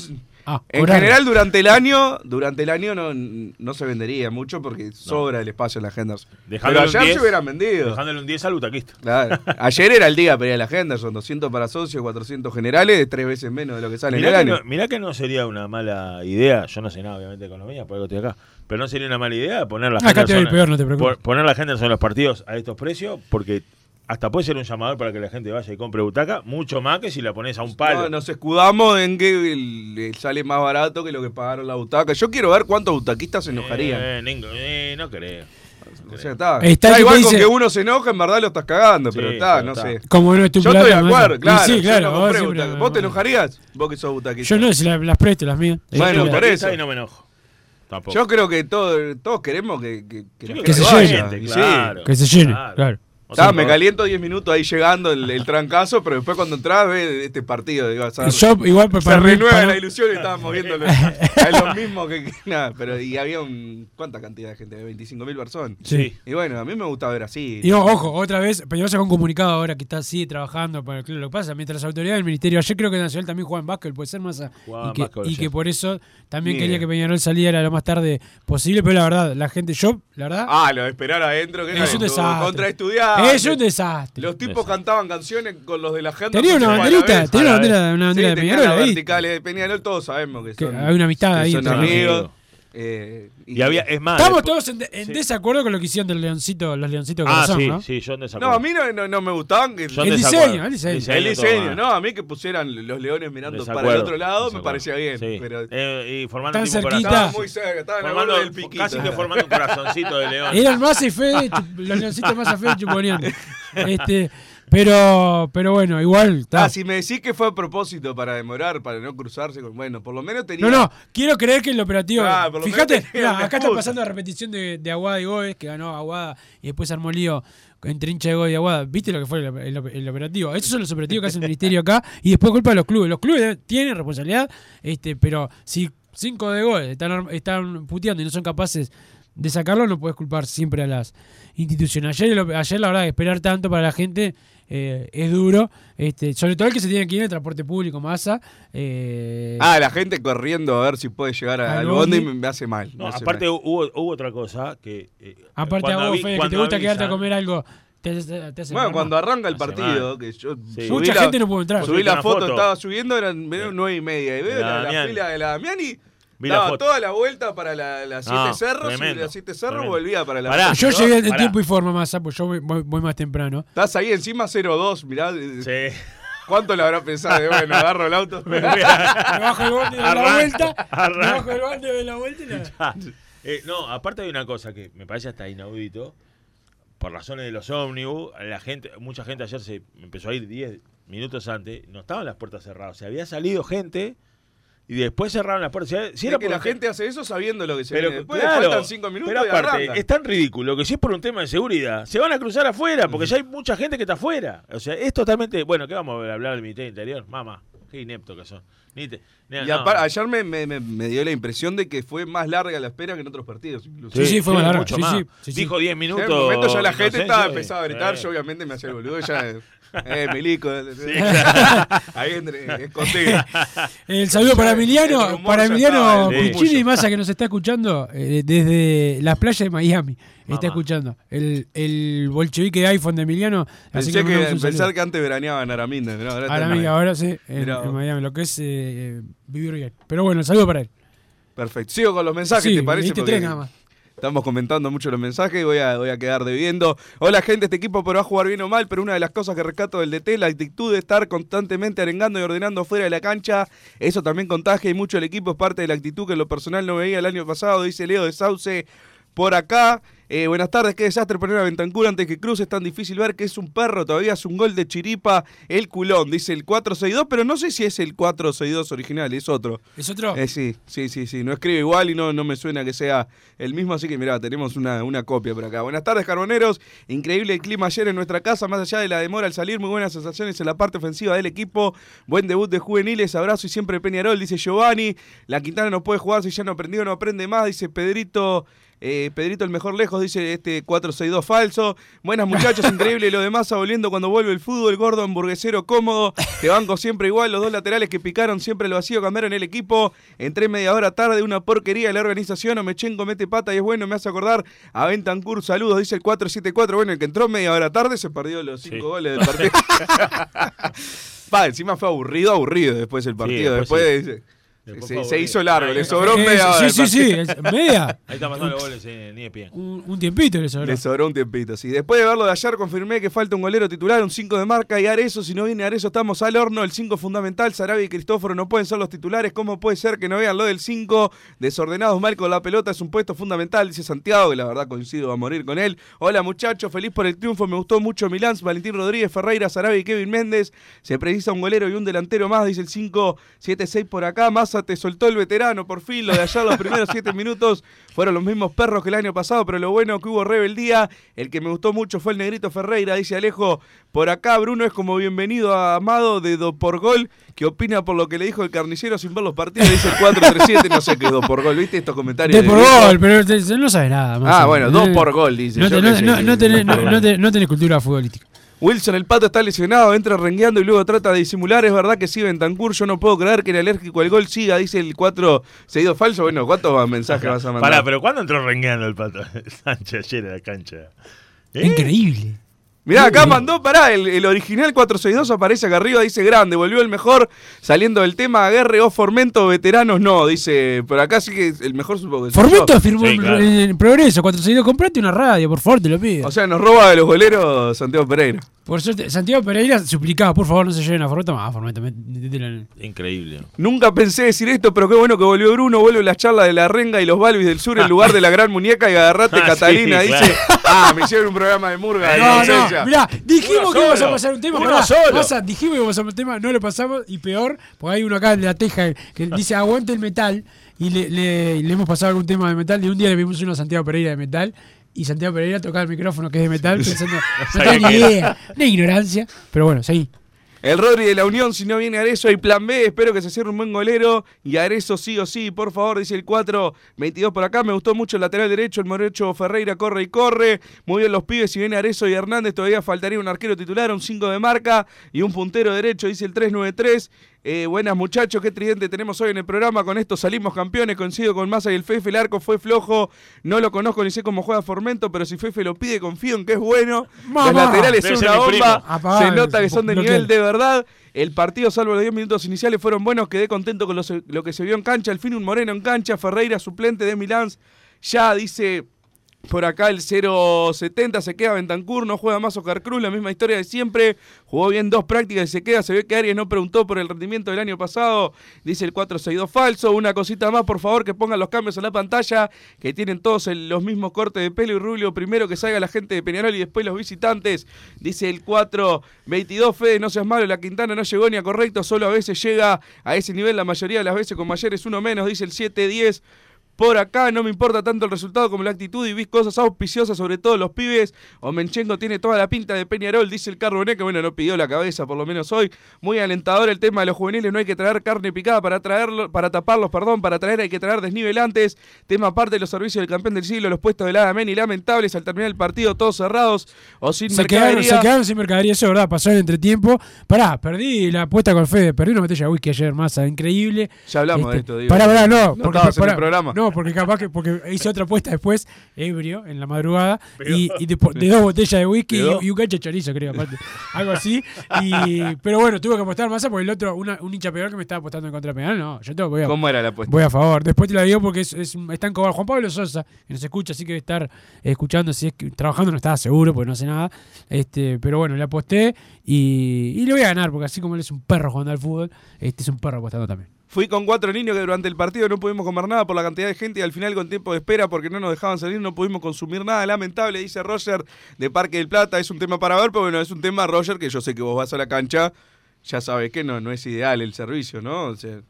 Ah, en general durante el año, durante el año no, no se vendería mucho porque sobra el espacio en la Henderson. Pero Dejándole ayer 10, se hubieran vendido. Dejándole un 10 al butaquista. Claro. Ayer era el día para ir a la Henderson, 200 para socios, 400 generales, tres veces menos de lo que sale en Mirá el que, año. no, mirá que no sería una mala idea, yo no sé nada obviamente de economía, por algo estoy acá, pero no sería una mala idea poner la Acá te peor, no te preocupes. poner la Henderson en los partidos a estos precios, porque hasta puede ser un llamador para que la gente vaya y compre butaca, mucho más que si la pones a un palo. No, nos escudamos en que le sale más barato que lo que pagaron la butaca. Yo quiero ver cuántos butaquistas se enojarían. Eh, ningo- eh, no creo. O sea, está. Igual te con dice- que uno se enoja, en verdad lo estás cagando, Sí, pero está, no está. sé. Como no es tu Yo plata, estoy de acuerdo, claro. Sí, claro. no vos compré siempre- butaca. ¿Vos te enojarías? Vos que sos butaquista. Yo no, si la- las presto, las mías. Bueno, por eso. Y no me enojo. Tampoco. Yo creo que todo- todos queremos que, que, que se llene, sí. Que se llene, Claro. claro. O Está, sea, me caliento 10 minutos ahí llegando el, el trancazo, pero después cuando entras ves este partido. Digo, o sea, Yo, igual, se para renueva para- la ilusión y estábamos viendo lo, es lo mismo que, que nada. Pero, y había un. ¿Cuánta cantidad de gente? 25.000 personas. Sí. Y bueno, a mí me gusta ver así. Y no, ojo, otra vez, Peñarol sacó un comunicado ahora que está así trabajando para el club. Lo que pasa, mientras las autoridades del ministerio, ayer creo que Nacional también juega en básquet, puede ser más. Y que, y que por eso también Bien. quería que Peñarol saliera lo más tarde posible, pero la verdad, la gente, yo, la verdad, Ah, lo de esperar adentro, que Es un desastre. Contra estudiar. Es un desastre. Los tipos cantaban canciones con los de la gente. Tenía una banderita, tenía una bandera, una bandera de Peñarol ahí. verticales de Peñarol, todos sabemos que, Que son. hay una amistad que ahí Son entre amigos. Eh, Y había, es más. Estamos después- todos en, de- en desacuerdo con lo que hicieron del leoncito, los leoncitos de Ah, corazón, sí, ¿no? sí, yo en No, desacuerdo. a mí no, no, no me gustaban. El diseño, el diseño. el no, a mí que pusieran los leones mirando para el otro lado me parecía bien. Sí. Pero Eh, y formando Tan tipo un cerquita. corazón. estaba muy cerca, estaba en el Formando- borde del piquito. Casi que formando un corazoncito de león. Eran más chup- los leoncitos más a Fede chuponeando. Este, pero, pero bueno, igual. está. Ah, si me decís que fue a propósito para demorar, para no cruzarse con. Bueno, por lo menos tenía. No, no, quiero creer que el operativo. Ah, por lo fíjate, menos mirá, acá está pasando la repetición de, de Aguada y Goes, que ganó Aguada y después armó lío entre hincha de Goes y Aguada. ¿Viste lo que fue el, el- el operativo? Esos son los operativos que hace el ministerio acá y después culpa de los clubes. Los clubes tienen responsabilidad, este, pero si cinco de Goes están, están puteando y no son capaces de sacarlo, no puedes culpar siempre a las instituciones. Ayer, ayer la verdad, esperar tanto para la gente eh, es duro, este, sobre todo el que se tiene que ir en el transporte público, masa. Eh, Ah, la gente corriendo a ver si puede llegar a- Al al bondi bondi. me, me hace mal. No, me hace aparte mal. hubo, hubo otra cosa que... eh, Aparte cuando a vos, Fede, que te gusta quedarte a comer algo, te, te hace Bueno, cuando arranca el Hace partido, mal. que yo Sí. Mucha la- gente no pudo entrar. Subí la foto, foto. estaba subiendo, eran medio nueve y media. Y veo La la, la Damiani. fila de la Damiani. Vi la Daba foto. toda la vuelta para la, las siete No, cerros y tremendo, las siete cerros tremendo. volvía para la Pará. Yo llegué en Pará. tiempo y forma, Massa, pues yo voy, voy- voy más temprano. Estás ahí encima 0-2, mirá. eh, Sí. ¿Cuánto le habrá pensado? De, bueno, agarro el auto. Me voy a- Me bajo el bondi de la vuelta. Me bajo el bondi de la vuelta y la... Eh, no, aparte hay una cosa que me parece hasta inaudito. Por razones de los ómnibus, la gente, mucha gente ayer se empezó a ir 10 minutos antes, no estaban las puertas cerradas. O sea, había salido gente y después cerraron las puertas. Si era- si Es era que la gente hace eso sabiendo lo que se Pero viene. Después claro, faltan cinco minutos pero aparte, es tan ridículo que si es por un tema de seguridad, se van a cruzar afuera, porque ya hay mucha gente que está afuera. O sea, es totalmente. Bueno, ¿qué vamos a hablar del Ministerio Interior? Mamá, qué inepto que son. Ni te- ni- Y no. apar- ayer me, me- me- me dio la impresión de que fue más larga la espera que en otros partidos. incluso. Sí, sí, fue más larga. mucho Sí, más. sí, sí, sí. Dijo 10 Sí, en minutos. un momento ya la gente inocencia, estaba empezaba a gritar, yo obviamente me hacía el boludo, ya, eh, milico, claro. ahí entre, escondido. El saludo para Emiliano, para Emiliano murmullo. y Massa que nos está escuchando eh, desde las playas de Miami. Está Mamá. escuchando. El, el bolchevique de iPhone de Emiliano. Así Pensé que, pensar saludo. que antes veraneaba en Araminda, pero ahora sí, en, Mirá. Miami, lo que es eh, vivir bien. Pero bueno, el saludo para él. Perfecto. Sigo con los mensajes, Sí, ¿te parece? Porque tres nada más. Estamos comentando mucho los mensajes y voy a, voy a quedar debiendo. Hola gente, este equipo podrá jugar bien o mal, pero una de las cosas que rescato del DT, la actitud de estar constantemente arengando y ordenando fuera de la cancha, eso también contagia y mucho el equipo, es parte de la actitud que lo personal no veía el año pasado, dice Leo de Sauce por acá. Eh, buenas tardes, qué desastre poner a Bentancur antes que cruce, es tan difícil ver que es un perro, todavía es un gol de chiripa, el culón, dice el 462, pero no sé si es el 462 original, es otro. ¿Es otro? Eh, sí, sí, sí, sí. No escribe igual y no, no me suena que sea el mismo, así que mirá, tenemos una, una copia por acá. Buenas tardes, carboneros. Increíble el clima ayer en nuestra casa, más allá de la demora al salir, muy buenas sensaciones en la parte ofensiva del equipo. Buen debut de juveniles, abrazo y siempre Peñarol, dice Giovanni. La Quintana no puede jugar si ya no aprendió, no aprende más, dice Pedrito. Eh, Pedrito el mejor lejos, dice este 462 falso. Buenas muchachos, increíble lo demás, volviendo cuando vuelve el fútbol, gordo, hamburguesero, cómodo. Te banco siempre igual, los dos laterales que picaron siempre lo vacío cambiaron el equipo. Entré media hora tarde, una porquería de la organización, Omechenko mete pata y es bueno, me hace acordar a Bentancur, saludos, dice el 474. Bueno, el que entró media hora tarde se perdió los cinco Sí. goles del partido. Va, encima fue aburrido, aburrido después el partido. después después sí. se- Después se, fue se hizo largo, le sobró Eh, media hora. sí, sí, sí, media. Ahí está mandando los goles eh, ni de pie. Un, un tiempito le sobró. Le sobró un tiempito, sí. Después de verlo de ayer, confirmé que falta un golero titular, un 5 de marca y Arezo. Si no viene Arezo, estamos al horno. El 5 fundamental, Sarabia y Cristóforo no pueden ser los titulares. ¿Cómo puede ser que no vean lo del 5? Desordenados mal con la pelota, es un puesto fundamental, dice Santiago, que la verdad coincido a morir con él. Hola muchachos, feliz por el triunfo. Me gustó mucho Milán, Valentín Rodríguez, Ferreira, Sarabia y Kevin Méndez. Se precisa un golero y un delantero más, dice el 5-7-6 por acá. Más Te soltó el veterano, por fin, lo de ayer los primeros siete minutos fueron los mismos perros que el año pasado, pero lo bueno que hubo rebeldía, el que me gustó mucho fue el negrito Ferreira, dice Alejo, por acá Bruno es como bienvenido a Amado de Do por Gol, que opina por lo que le dijo el carnicero sin ver los partidos, dice el 437, no sé qué es Do por Gol, ¿viste estos comentarios? De por gol, pero no sabes nada. más. Ah, bueno, dos Eh, por gol, dice. No tenés cultura futbolística. Wilson, el pato está lesionado, entra rengueando y luego trata de disimular. Es verdad que sí, Bentancur. Yo no puedo creer que el alérgico al gol siga, dice el 4 seguido falso. Bueno, ¿cuántos mensajes vas a mandar? Pará, pero ¿cuándo entró rengueando el pato Sánchez ayer a la cancha? ¿Eh? Increíble. Mirá, acá mandó, pará, el, el original 462 aparece acá arriba, dice grande, volvió el mejor, saliendo del tema Aguerre o Formento, veteranos no, dice, pero acá sí que el mejor supongo que Formento yo. firmó en, en Progreso 462. Comprate una radio, por favor, te lo pido. O sea, nos roba de los goleros Santiago Pereira. por suerte, Santiago Pereira suplicaba, por favor, no se lleven a Formento más. Formento, métetelo en- Increíble. Nunca pensé decir esto, pero qué bueno que volvió Bruno. Vuelve la charla de la renga y los Balvis del sur en lugar de la gran muñeca y agarrate Ah, Catalina. sí, dice, claro. ah, me hicieron un programa de murga. de No, inocencia". no, mirá, dijimos que íbamos a pasar un tema, uno pará, solo. pasa, dijimos que íbamos a pasar un tema, no lo pasamos, y peor, porque hay uno acá de la teja que dice aguante el metal, y le, le- le hemos pasado algún tema de metal, y un día le vimos uno a Santiago Pereira de metal, y Santiago Pereira tocaba el micrófono que es de metal, pensando, no tenía ni idea, una ignorancia, pero bueno, seguí. El Rodri de la Unión, si no viene Arezo, hay plan B. Espero que se cierre un buen golero. Y Arezo sí o sí, por favor, dice el 4-22 por acá. Me gustó mucho el lateral derecho. El Morocho Ferreira corre y corre. Muy bien los pibes. Si viene Arezo y Hernández, todavía faltaría un arquero titular, un 5 de marca y un puntero derecho, dice el 393. Eh, buenas muchachos, qué tridente tenemos hoy en el programa. Con esto salimos campeones. Coincido con Massa y el Fefe. El arco fue flojo. No lo conozco ni sé cómo juega Formento, pero si Fefe lo pide, confío en que es bueno. Mamá. Los laterales son una bomba. Apagá, Se nota que son de nivel de verdad. El partido, salvo los 10 minutos iniciales, fueron buenos. Quedé contento con lo, lo que se vio en cancha. Al fin un Moreno en cancha. Ferreira, suplente de Milán. Ya dice por acá el 0.70. Se queda Bentancur. No juega más Oscar Cruz. La misma historia de siempre. Jugó bien dos prácticas y se queda. Se ve que Arias no preguntó por el rendimiento del año pasado. Dice el 462 falso. Una cosita más, por favor, que pongan los cambios en la pantalla. Que tienen todos los mismos cortes de pelo y rubio. Primero que salga la gente de Peñarol y después los visitantes. Dice el 422 Fede, no seas malo. La Quintana no llegó ni a correcto. Solo a veces llega a ese nivel. La mayoría de las veces con Mayer es uno menos. Dice el 710 por acá no me importa tanto el resultado como la actitud y vi cosas auspiciosas, sobre todo los pibes. Omenchenko tiene toda la pinta de Peñarol, dice el Carboné, que bueno, no pidió la cabeza, por lo menos hoy. Muy alentador el tema de los juveniles, no hay que traer carne picada para traerlo, para taparlos, perdón, para traer hay que traer desnivelantes. Tema aparte de los servicios del campeón del siglo, los puestos de la Meni lamentables al terminar el partido, todos cerrados o sin Se quedaron, mercadería. se quedaron sin mercadería, eso es verdad, pasó el entretiempo. Pará, perdí la apuesta con Fede, perdí una botella de whisky ayer, masa, increíble. Ya hablamos de Este, esto, digo. Pará, pará, no. No porque, estabas en pará, el programa. No, porque capaz que porque hice otra apuesta después, ebrio, en la madrugada, y, y de, de dos botellas de whisky y, y un cacho de chorizo, creo, aparte. Algo así. Y, pero bueno, tuve que apostar masa porque el otro, una- un hincha peor que me estaba apostando en contra de Penal, no, yo tengo, voy a, ¿Cómo era la apuesta? Voy a favor. Después te la digo porque es, es, está en. Juan Pablo Sosa, que nos escucha, así que debe estar escuchando. Si es que trabajando no estaba seguro porque no hace nada. Este, pero bueno, le aposté y, y le voy a ganar porque así como él es un perro jugando al fútbol, este es un perro apostando también. Fui con cuatro niños que durante el partido no pudimos comer nada por la cantidad de gente y al final con tiempo de espera porque no nos dejaban salir no pudimos consumir nada. Lamentable, dice Roger de Parque del Plata. Es un tema para ver, pero bueno, es un tema, Roger, que yo sé que vos vas a la cancha, ya sabes que no, no es ideal el servicio, ¿no? O sea,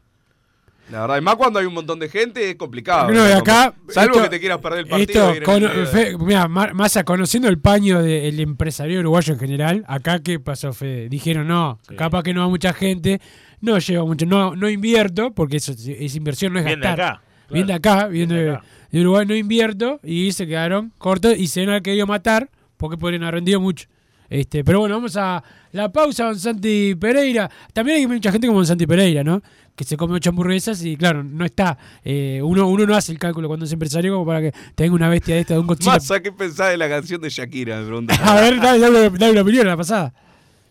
la verdad, y más cuando hay un montón de gente es complicado. No, y acá, Salvo esto- que te quieras perder el partido. Esto, con- el de- Fe- Massa, conociendo el paño del empresario uruguayo en general, acá qué pasó, Fede? Dijeron, no, capaz que no va mucha gente, no lleva mucho, no, no invierto, porque eso es, inversión, no es Bien de gastar. acá, Bien de acá, bien de, de Uruguay no invierto, y se quedaron cortos y se han querido matar, porque podrían haber rendido mucho. Este, pero bueno, vamos a la pausa, Don Santi Pereira. También hay mucha gente como Don Santi Pereira, ¿no? Que se come ocho hamburguesas y claro, no está. eh, uno, uno no hace el cálculo cuando es empresario como para que tenga una bestia de esta de un. Massa, ¿qué pensás de la canción de Shakira? A ver, dale, dale, dale una opinión a la pasada.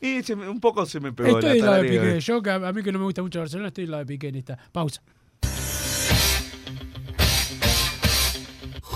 Y se me- un poco se me pegó Estoy en la de Piqué. Yo, que a, a mí que no me gusta mucho Barcelona, estoy en la de Piqué en esta. Pausa.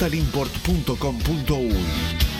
www.totalimport.com.uy.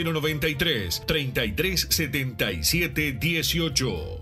093 33 77 18.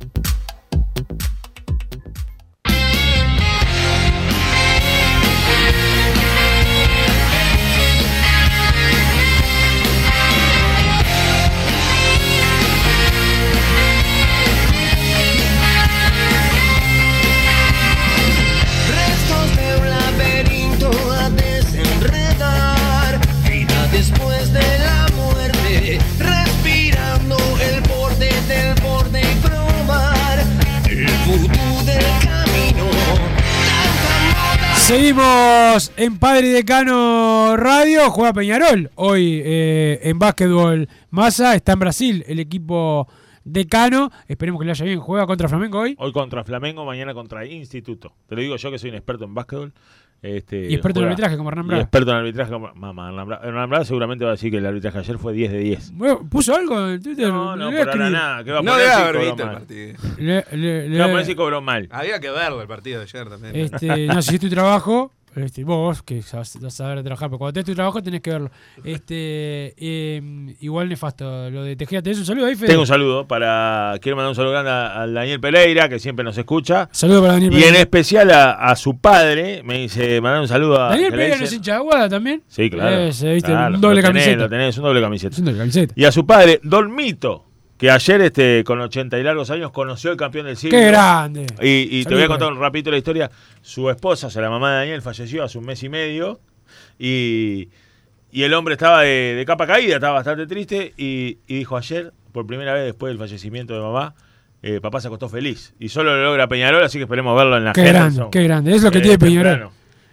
En Padre y Decano Radio. Juega Peñarol hoy eh, en básquetbol. Massa está en Brasil, el equipo decano. Esperemos que le vaya bien. Juega contra Flamengo hoy. Hoy contra Flamengo, mañana contra Instituto. Te lo digo yo que soy un experto en básquetbol. Este, Y experto en juega- arbitraje como Hernán y Bravo. experto en arbitraje como mamá, Hernán Bravo seguramente va a decir que el arbitraje ayer fue 10 de 10. Bueno, ¿Puso algo en Twitter? No, no, a por ahora nada. ¿Qué va a No poner debe si haber el mal? partido. Le- le- le- ¿Qué va a poner si cobró mal? Había que verlo el partido de ayer también. Este, no si es tu trabajo. Este, vos, que a saber trabajar, pero cuando tenés tu trabajo tenés que verlo. Este, eh, igual nefasto lo de Tejeda. ¿Tenés un saludo ahí, Fede? Tengo un saludo para. Quiero mandar un saludo grande a, a Daniel Pereira, que siempre nos escucha. Saludo para Daniel Y en especial a, a su padre. Me dice, mandar un saludo a. Daniel Pereira no es hincha Aguada también. Sí, claro. Claro, un doble lo tenés, camiseta. Lo tenés, un doble camiseta. Es un doble camiseta. Y a su padre, Don Mito, que ayer, este, con 80 y largos años, conoció al campeón del siglo. ¡Qué grande! Y, y te voy a contar un rapidito la historia. Su esposa, o sea, la mamá de Daniel, falleció hace un mes y medio. Y, y el hombre estaba de, de capa caída, estaba bastante triste. Y, y dijo ayer, por primera vez después del fallecimiento de mamá, eh, papá se acostó feliz. Y solo lo logra Peñarol, así que esperemos verlo en la Qué grande, qué grande. Es lo que tiene Peñarol.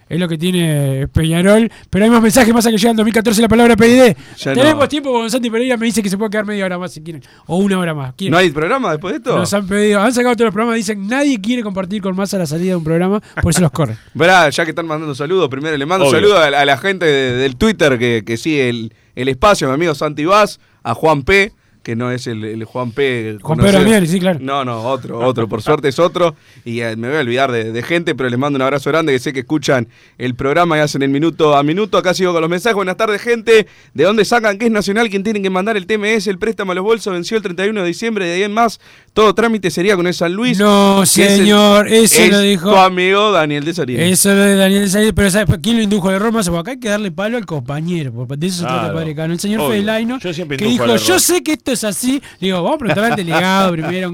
Es lo que tiene Peñarol. Pero hay más mensajes más a que llega en 2014 la palabra PID. Ya Tenemos no. tiempo con Santi Pereira. Me dice que se puede quedar media hora más si quieren. O una hora más. ¿Quieren? ¿No hay programa después de esto? Nos han pedido, han sacado todos los programas. Dicen nadie quiere compartir con más a la salida de un programa. Por eso los corre. Verá, ya que están mandando saludos, primero le mando un Obvio. saludo a, la- a la gente de- del Twitter que, que sigue el, el espacio, mi amigo Santi Vaz, a Juan P., que no es el, el Juan P. Juan. Pedro Miel, sí, claro. No, no, otro, otro, por suerte es otro. Y eh, me voy a olvidar de, de gente, pero les mando un abrazo grande, que sé que escuchan el programa y hacen el minuto a minuto. Acá sigo con los mensajes. Buenas tardes, gente. ¿De dónde sacan que es nacional? quien tienen que mandar el TMS? El préstamo a los bolsos venció el 31 de diciembre, de ahí en más. Todo trámite sería con el San Luis. No, que es el- señor, eso es lo dijo. Tu amigo Daniel de Sarina. Eso lo de Daniel de Said, pero ¿sabes quién lo indujo al error más? Porque acá hay que darle palo al compañero. porque De eso se trata Claro, Padre Cano. El señor obvio. Feilaino, Yo siempre que dijo: Yo error". sé que esto es así. Le digo, vamos a preguntarle al delegado primero.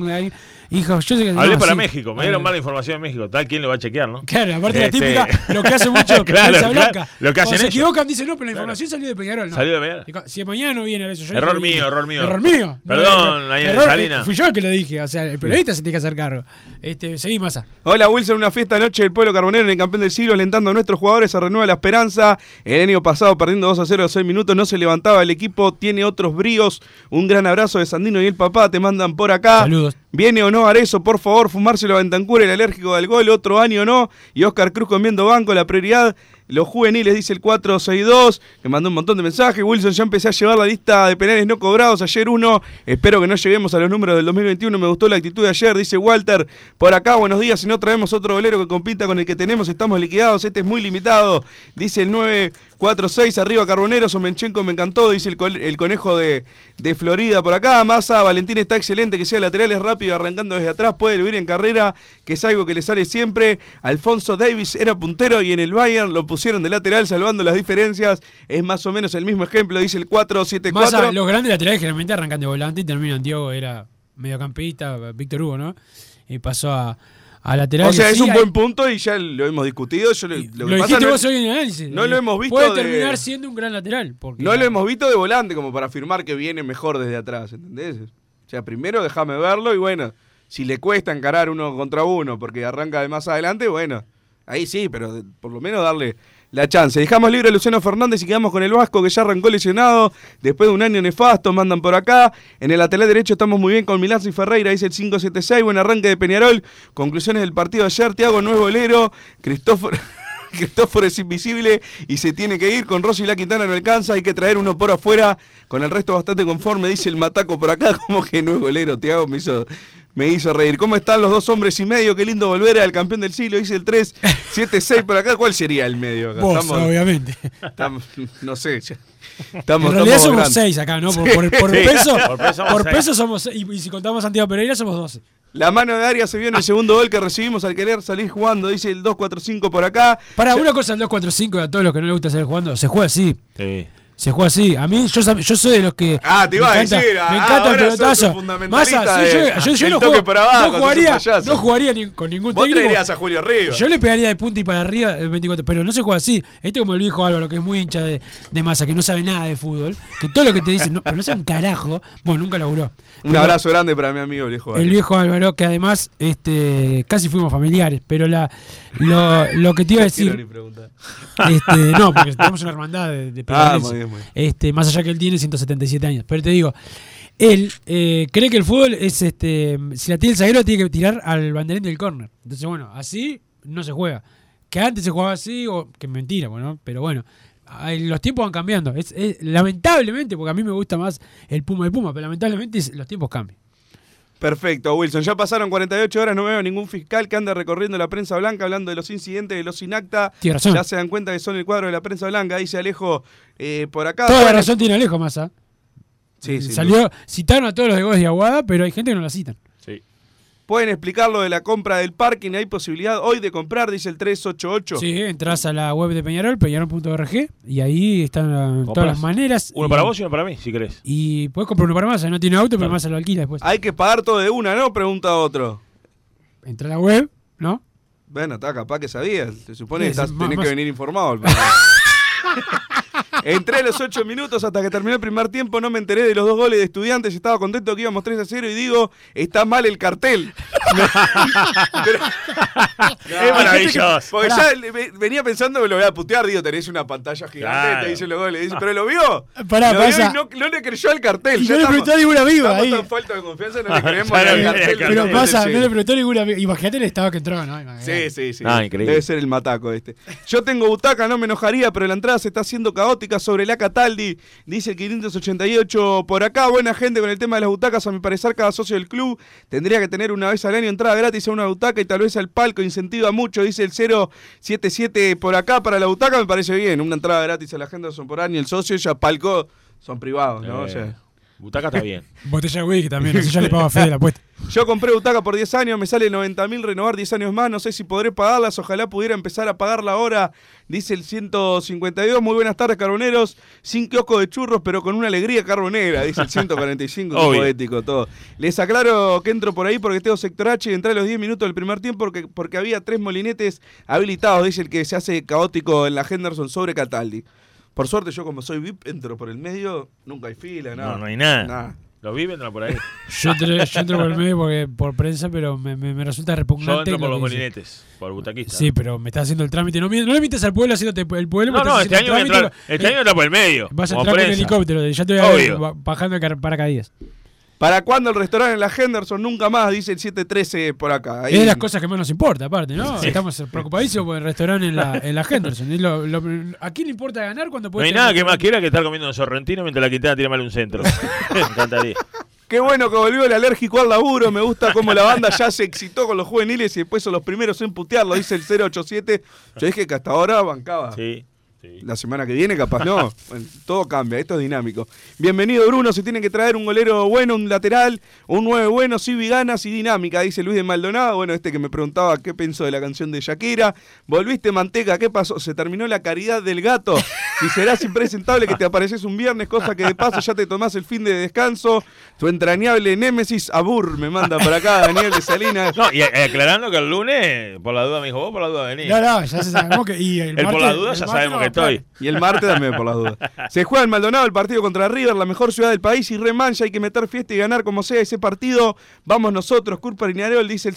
Hijo, yo sé que Hablé no, para sí. México, me dieron mala información en México. Tal, ¿quién lo va a chequear, no? Claro, aparte la Este- típica, lo que hace mucho Claro, Prensa claro, Blanca. lo que Cuando hacen se ellos. equivocan, dicen, no, pero la información salió de Peñarol. No. Salió de Peñarol. Si mañana no viene eso, yo Error dije. mío, error mío. Error mío. No, Perdón, error- Daniel error- Salinas. Fui yo el que lo dije. O sea, el periodista se tiene que hacer cargo. Este, seguí, Massa. Hola Wilson, una fiesta anoche del pueblo carbonero en el campeón del siglo, alentando a nuestros jugadores a renueva la esperanza. El año pasado, perdiendo 2 a 0 a 6 minutos, no se levantaba el equipo, tiene otros bríos. Un gran abrazo de Sandino y el papá, te mandan por acá. Saludos. ¿Viene o no Arezo? Por favor, fumárselo a Bentancur, el alérgico del gol, otro año o no. Y Oscar Cruz comiendo banco, la prioridad. Los juveniles, dice el 462, que mandó un montón de mensajes. Wilson, ya empecé a llevar la lista de penales no cobrados. Ayer uno, espero que no lleguemos a los números del 2021. Me gustó la actitud de ayer, dice Walter. Por acá, buenos días. Si no traemos otro bolero que compita con el que tenemos, estamos liquidados. Este es muy limitado, dice el 946. Arriba Carbonero, Somenchenko me encantó, dice el, conejo de, de Florida. Por acá, Massa, Valentín está excelente, que sea lateral, es rápido, arrancando desde atrás, puede vivir en carrera, que es algo que le sale siempre. Alfonso Davis era puntero y en el Bayern lo pusieron de lateral, salvando las diferencias. Es más o menos el mismo ejemplo, dice el 474. Massa, los grandes laterales generalmente arrancan de volante y terminan. Diego era mediocampista, Víctor Hugo, ¿no? Y pasó a, a lateral. O sea, es sí, un hay- buen punto y ya lo hemos discutido. Yo lo, lo que pasa no- vos hoy en el análisis. no lo hemos visto Puede de- terminar siendo un gran lateral. Porque No lo hemos visto de volante como para afirmar que viene mejor desde atrás, ¿entendés? O sea, primero déjame verlo y bueno, si le cuesta encarar uno contra uno porque arranca de más adelante, bueno, ahí sí, pero por lo menos darle la chance. Dejamos libre a Luciano Fernández y quedamos con el Vasco que ya arrancó lesionado después de un año nefasto, mandan por acá. En el lateral derecho estamos muy bien con y Ferreira, dice el 576, buen arranque de Peñarol. Conclusiones del partido ayer, Tiago no es bolero, Cristóforo... Cristóforo es invisible y se tiene que ir. Con Rossi y la Quintana no alcanza. Hay que traer uno por afuera. Con el resto bastante conforme, dice el Mataco por acá. Como que no es golero. Tiago me hizo, me hizo reír. ¿Cómo están los dos hombres y medio? Qué lindo volver al campeón del siglo. Dice el 3, 7, 6 por acá. ¿Cuál sería el medio acá? Vos, obviamente. estamos- no sé. ya- Estamos, en realidad estamos somos grandes. seis acá, ¿no? Por, Sí. por- por peso, Por peso somos por seis. peso somos. Y, y si contamos a Santiago Pereira, somos 12. La mano de Arias se vio en el segundo gol que recibimos al querer salir jugando. Dice el 2-4-5 por acá. Para Ya- una cosa, el 2-4-5, a todos los que no les gusta salir jugando, se juega así. Sí. Se juega así. A mí, yo, yo soy de los que. Ah, te iba me a decir, Me ah, encanta el pelotazo. un Massa, de- yo, yo, yo el no, juego- abajo, un jugaría, no jugaría ni con ningún Vos técnico. traerías a Julio Rivas. Yo le pegaría de punta y para arriba el 24, pero no se juega así. Este como el viejo Álvaro, que es muy hincha de, de masa, que no sabe nada de fútbol, que todo lo que te dicen, no, pero no sabe un carajo. Bueno, nunca laburó. Un Pero abrazo grande para mi amigo viejo. El viejo Álvaro, que además este, casi fuimos familiares, pero la, lo, lo que te iba a decir. Este, no, porque tenemos una hermandad de, de Este, más allá que él tiene 177 años. Pero te digo, él eh, cree que el fútbol es este. Si la tiene el zaguero, tiene que tirar al banderín del córner. Entonces, bueno, así no se juega. Que antes se jugaba así, o que mentira, bueno, pero bueno. Los tiempos van cambiando. Es, es- lamentablemente, porque a mí me gusta más el Puma de Puma, pero lamentablemente los tiempos cambian. Perfecto, Wilson. Ya pasaron 48 horas, no veo ningún fiscal que ande recorriendo la prensa blanca hablando de los incidentes de los Sinacta. Tiene razón. Ya se dan cuenta que son el cuadro de la prensa blanca. Dice Alejo eh, por acá. Toda la razón tiene Alejo Massa. Sí, sí, Salió, citaron a todos los de de Aguada, pero hay gente que no la citan. Pueden explicar lo de la compra del parking. Hay posibilidad hoy de comprar, dice el 388. Sí, entras a la web de Peñarol, peñarol.org, y ahí están eh, todas las maneras. Uno y- para vos y uno para mí, si querés. Y puedes comprar uno para más, no tiene auto, pero más se lo alquila después. Hay que pagar todo de una, ¿no? Pregunta otro. Entra a la web, ¿no? Bueno, está capaz que sabías. Se supone que Sí, estás, más- tenés más- que venir informado. Entré a los 8 minutos hasta que terminó el primer tiempo, no me enteré de los dos goles de estudiantes, estaba contento que íbamos 3 a 0 y digo, está mal el cartel. Es maravilloso. Porque Pará. ya venía pensando que lo voy a putear, digo, tenés una pantalla gigante, Claro. te dice los goles, dice, pero lo vio. Pará, lo vio pasa- y no, no le creyó al cartel. Y ya no le preguntó a ningún amigo Estamos ahí. tan falta de confianza, no le creemos al cartel. Pero pasa, no le preguntó a ningún amigo. Imagínate el estado que entró, ¿no? Imagínate. Sí, sí, sí. Ah, sí. increíble. Debe ser el mataco este. Yo tengo butaca, no me enojaría, pero la entrada se está haciendo caótica sobre la Cataldi. Dice el 588 por acá. Buena gente con el tema de las butacas. A mi parecer, cada socio del club tendría que tener una vez al año entrada gratis a una butaca y tal vez al palco. Incentiva mucho, dice el 077 por acá. Para la butaca me parece bien. Una entrada gratis a la gente son por año. El socio ya palco son privados, ¿no? Eh, Butaca está bien. Botella de whisky también, así ya le pago a Fede la apuesta. Yo compré butaca por 10 años, me sale 90 mil renovar 10 años más, no sé si podré pagarlas, ojalá pudiera empezar a pagarla ahora, dice el 152, muy buenas tardes carboneros, sin kiosco de churros, pero con una alegría carbonera, dice el 145, qué Obvio. poético todo. Les aclaro que entro por ahí porque tengo sector H y entré a los 10 minutos del primer tiempo porque, porque había tres molinetes habilitados, dice el que se hace caótico en la Henderson sobre Cataldi. Por suerte yo como soy VIP entro por el medio, nunca hay fila, nada. No, no hay nada. Nada. Los viven por ahí. Yo entro, yo entro por el medio porque, por prensa, pero me, me- me resulta Yo repugnante. entro por lo los molinetes, por butaquista. Sí, pero me está haciendo el trámite. No, no le mientes al pueblo haciéndote el pueblo. No, estás no, este año, el entrar, trámite, este eh, año entra por el medio. Vas a entrar con prensa. helicóptero. Ya te voy a ba- bajando el paracaídas. ¿Para cuándo el restaurante en la Henderson? Nunca más, dice el 713 por acá. Ahí- Es de las cosas que más nos importa, aparte, ¿no? Estamos preocupadísimos por el restaurante en la, en la Henderson. Lo- lo- ¿A quién le importa ganar cuando No puede hay tener nada que más quiera que estar comiendo un sorrentino mientras la Quintana tira mal un centro. Me encantaría. Qué bueno que volvió el alérgico al laburo. Me gusta cómo la banda ya se excitó con los juveniles y después son los primeros en putearlo, dice el 087. Yo dije que hasta ahora bancaba. Sí. La semana que viene, capaz no. Bueno, todo cambia, esto es dinámico. Bienvenido, Bruno. Se tiene que traer un golero bueno, un lateral, un 9 bueno, sí, ganas y dinámica, dice Luis de Maldonado. Bueno, este que me preguntaba qué pensó de la canción de Shakira. Volviste, Manteca, ¿qué pasó? Se terminó la caridad del gato. Si serás impresentable que te apareces un viernes, cosa que de paso ya te tomás el fin de descanso. Tu entrañable némesis, Abur, me manda por acá Daniel de Salinas. No, y a- aclarando que el lunes, por la duda me dijo, vos por la duda venís. No, no, ya se sabemos que. Y el, El por la duda ya sabemos no que estoy. Y el martes también, por las dudas. Se juega en Maldonado el partido contra River, la mejor ciudad del país, y remancha. Hay que meter fiesta y ganar como sea ese partido. Vamos nosotros, Curpa Riñarol, dice el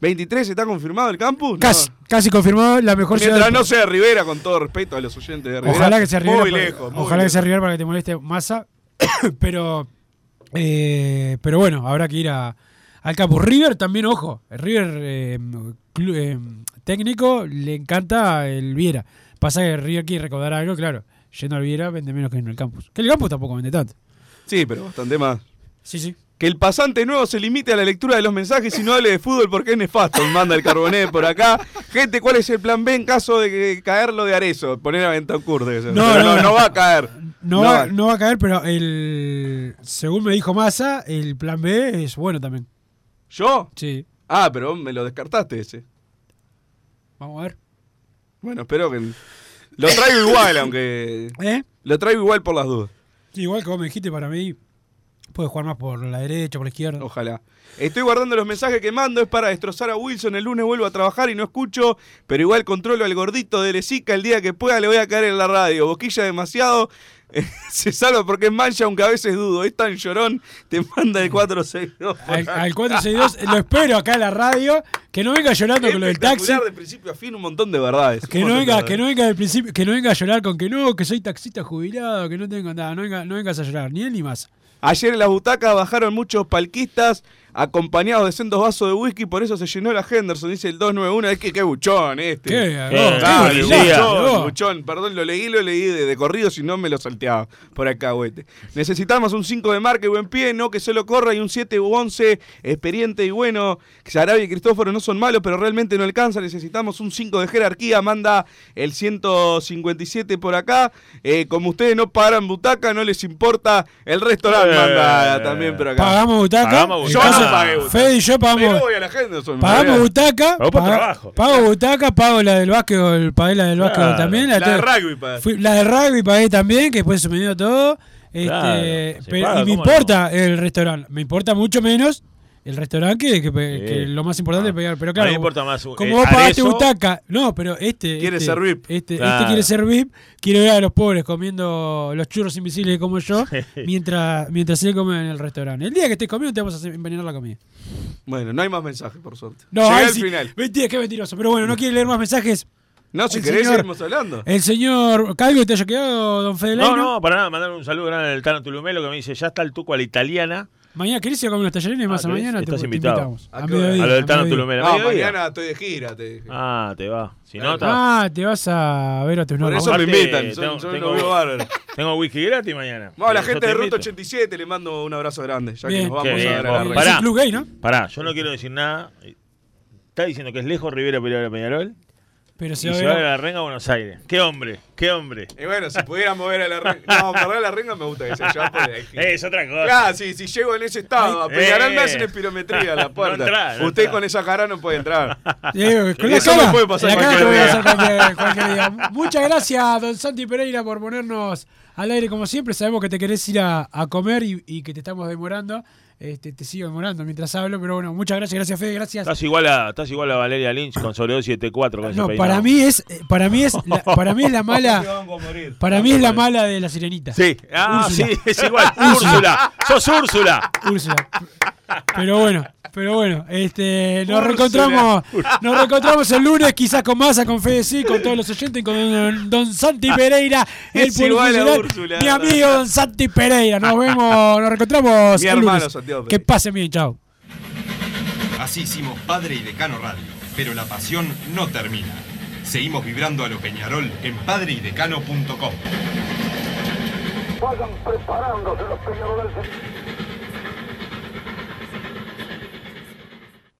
023. ¿Está confirmado el campus? No. Casi, casi confirmado la mejor ciudad Mientras no sea Rivera, con todo respeto a los oyentes de Rivera. Ojalá que sea Rivera. Muy para- lejos. muy ojalá que sea Rivera para que te moleste masa. pero, eh, pero bueno, habrá que ir a, al campus. River también, ojo. el River eh, eh, técnico le encanta el Viera. Pasa que River quiere recaudar algo, claro. Yendo al Viera vende menos que en el campus. Que el campus tampoco vende tanto. Sí, pero bastante más. Sí, sí. Que el pasante nuevo se limite a la lectura de los mensajes y no hable de fútbol porque es nefasto. Manda el carbonet por acá. Gente, ¿cuál es el plan B en caso de que caerlo de Arezo? Poner a Ventancur. ser. No, no, no. no va a caer. No, va, no va a caer, pero el según me dijo Massa, el plan B es bueno también. ¿Yo? Sí. Ah, pero me lo descartaste ese. Vamos a ver. Bueno, espero que. Lo traigo igual, aunque. ¿Eh? Lo traigo igual por las dudas. Sí, igual que vos me dijiste, para mí puede jugar más por la derecha, por la izquierda. Ojalá. Estoy guardando los mensajes que mando, es para destrozar a Wilson. El lunes vuelvo a trabajar y no escucho, pero igual controlo al gordito de Lesica. El día que pueda le voy a caer en la radio. Boquilla demasiado. se salva porque es mancha, aunque a veces dudo. Es tan llorón, te manda el 462. Al, al 462 lo espero acá en la radio, que no venga llorando con lo del taxi. De principio a fin un montón de verdades. Que no venga, que no venga del principio, que no venga a llorar con que no, que soy taxista jubilado, que no tengo nada, no venga, no vengas a llorar, ni él ni más. Ayer en las butacas bajaron muchos palquistas acompañados de sendos vasos de whisky, por eso se llenó la Henderson, dice el 291. Es que qué buchón este. Qué, qué buchón, buchón. buchón. Perdón, lo leí, lo leí de, de corrido, si no me lo salteaba por acá, güete. Necesitamos un 5 de marca y buen pie, no que solo corra, y un 7 u 11 experiente y bueno. Sarabia y Cristóforo no son malos, pero realmente no alcanza. Necesitamos un 5 de jerarquía, manda el 157 por acá. Eh, como ustedes no paran butaca, no les importa el restaurante, Eh. manda también por acá. Pagamos butaca. Pagamos Yo butaca. Pagué butaca. Fede y yo pagamos. voy a la Pagamos butaca. Trabajo. Pago butaca, pago la del básquetbol, pagué la del básquetbol también. La de rugby, fui- la de rugby pagué también, que después se me dio todo. Este, Claro, pero- paga, y me ¿cómo importa el restaurante. Me importa mucho menos el restaurante que, que- que lo más importante es pegar. Pero claro, me importa más, como eh, vos pagaste aderezo- butaca, no, pero este. Quiere este- ser VIP. Este, este quiere ser VIP, quiere ver a los pobres comiendo los churros invisibles como yo, mientras, mientras él come en el restaurante. El día que estés comiendo te vamos a envenenar la comida. Bueno, no hay más mensajes, por suerte. No, Llegué ahí al sí. final. Mentira, qué mentiroso. Pero bueno, no quiere leer más mensajes. No, si El querés, señor- seguimos hablando. El señor Calvo, ¿te haya quedado, don Fede No, no, para nada, mandar un saludo grande al Tano Tulumelo que me dice, ya está el tuco a la italiana. Mañana, ¿querés ir a comer unos tallarines más Ah, a mañana? Estás te, te invitado. invitamos. ¿A A mediodía. A lo del Tano. Tulumelo. No, mediodía. mañana estoy de gira. Te dije. Ah, te va. Si no. Ah, te vas a ver a tus Por novios. eso me invitan, tengo- son tengo-. Tengo whisky gratis mañana. Vamos, a la Yo gente te de Ruta invito. 87 le mando un abrazo grande, ya Bien. que nos vamos a ver a vos. la Es red. Pará. el club gay, ¿no? Pará, yo no quiero decir nada. ¿Está diciendo que es lejos Rivera Pereira Peñarol? Pero Y se va se a va a ver. la renga a Buenos Aires. ¡Qué hombre! ¡Qué hombre! Y bueno, si pudiéramos ver a la renga. No, para ver a la renga me gusta que allá. porque hay gente. Es otra cosa. Claro, sí, si llego en ese estado, a Peñarol Eh. me hacen espirometría a la No puerta. entrá, no Usted entrá. con esa cara no puede entrar. Diego, con la Eso cara, puede pasar la cara cualquier voy a día. hacer cualquier, cualquier día. Muchas gracias, don Santi Pereira, por ponernos al aire como siempre. Sabemos que te querés ir a, a comer y, y que te estamos demorando. Este, te sigo demorando mientras hablo, pero bueno, muchas gracias, gracias Fede, gracias. Estás igual a, estás igual a Valeria Lynch con de T4 con No, para mí es, eh, para mí es, la, para mí es la mala, para mí es la mala de la sirenita. Sí, ah, Úrsula. sí, es igual. Úrsula. Úrsula. Sos Úrsula. Úrsula. Pero bueno, pero bueno, este, nos reencontramos, nos reencontramos el lunes, quizás con Massa, con Fede sí, con todos los oyentes, y con don, don Santi Pereira, el Úrsula. mi amigo don Santi Pereira. Nos vemos, nos reencontramos Mi el hermano lunes. Santiago Que pasen bien, chao. Así hicimos Padre y Decano Radio, pero la pasión no termina. Seguimos vibrando a lo Peñarol en padreidecano.com. Vayan preparándose los peñarolenses.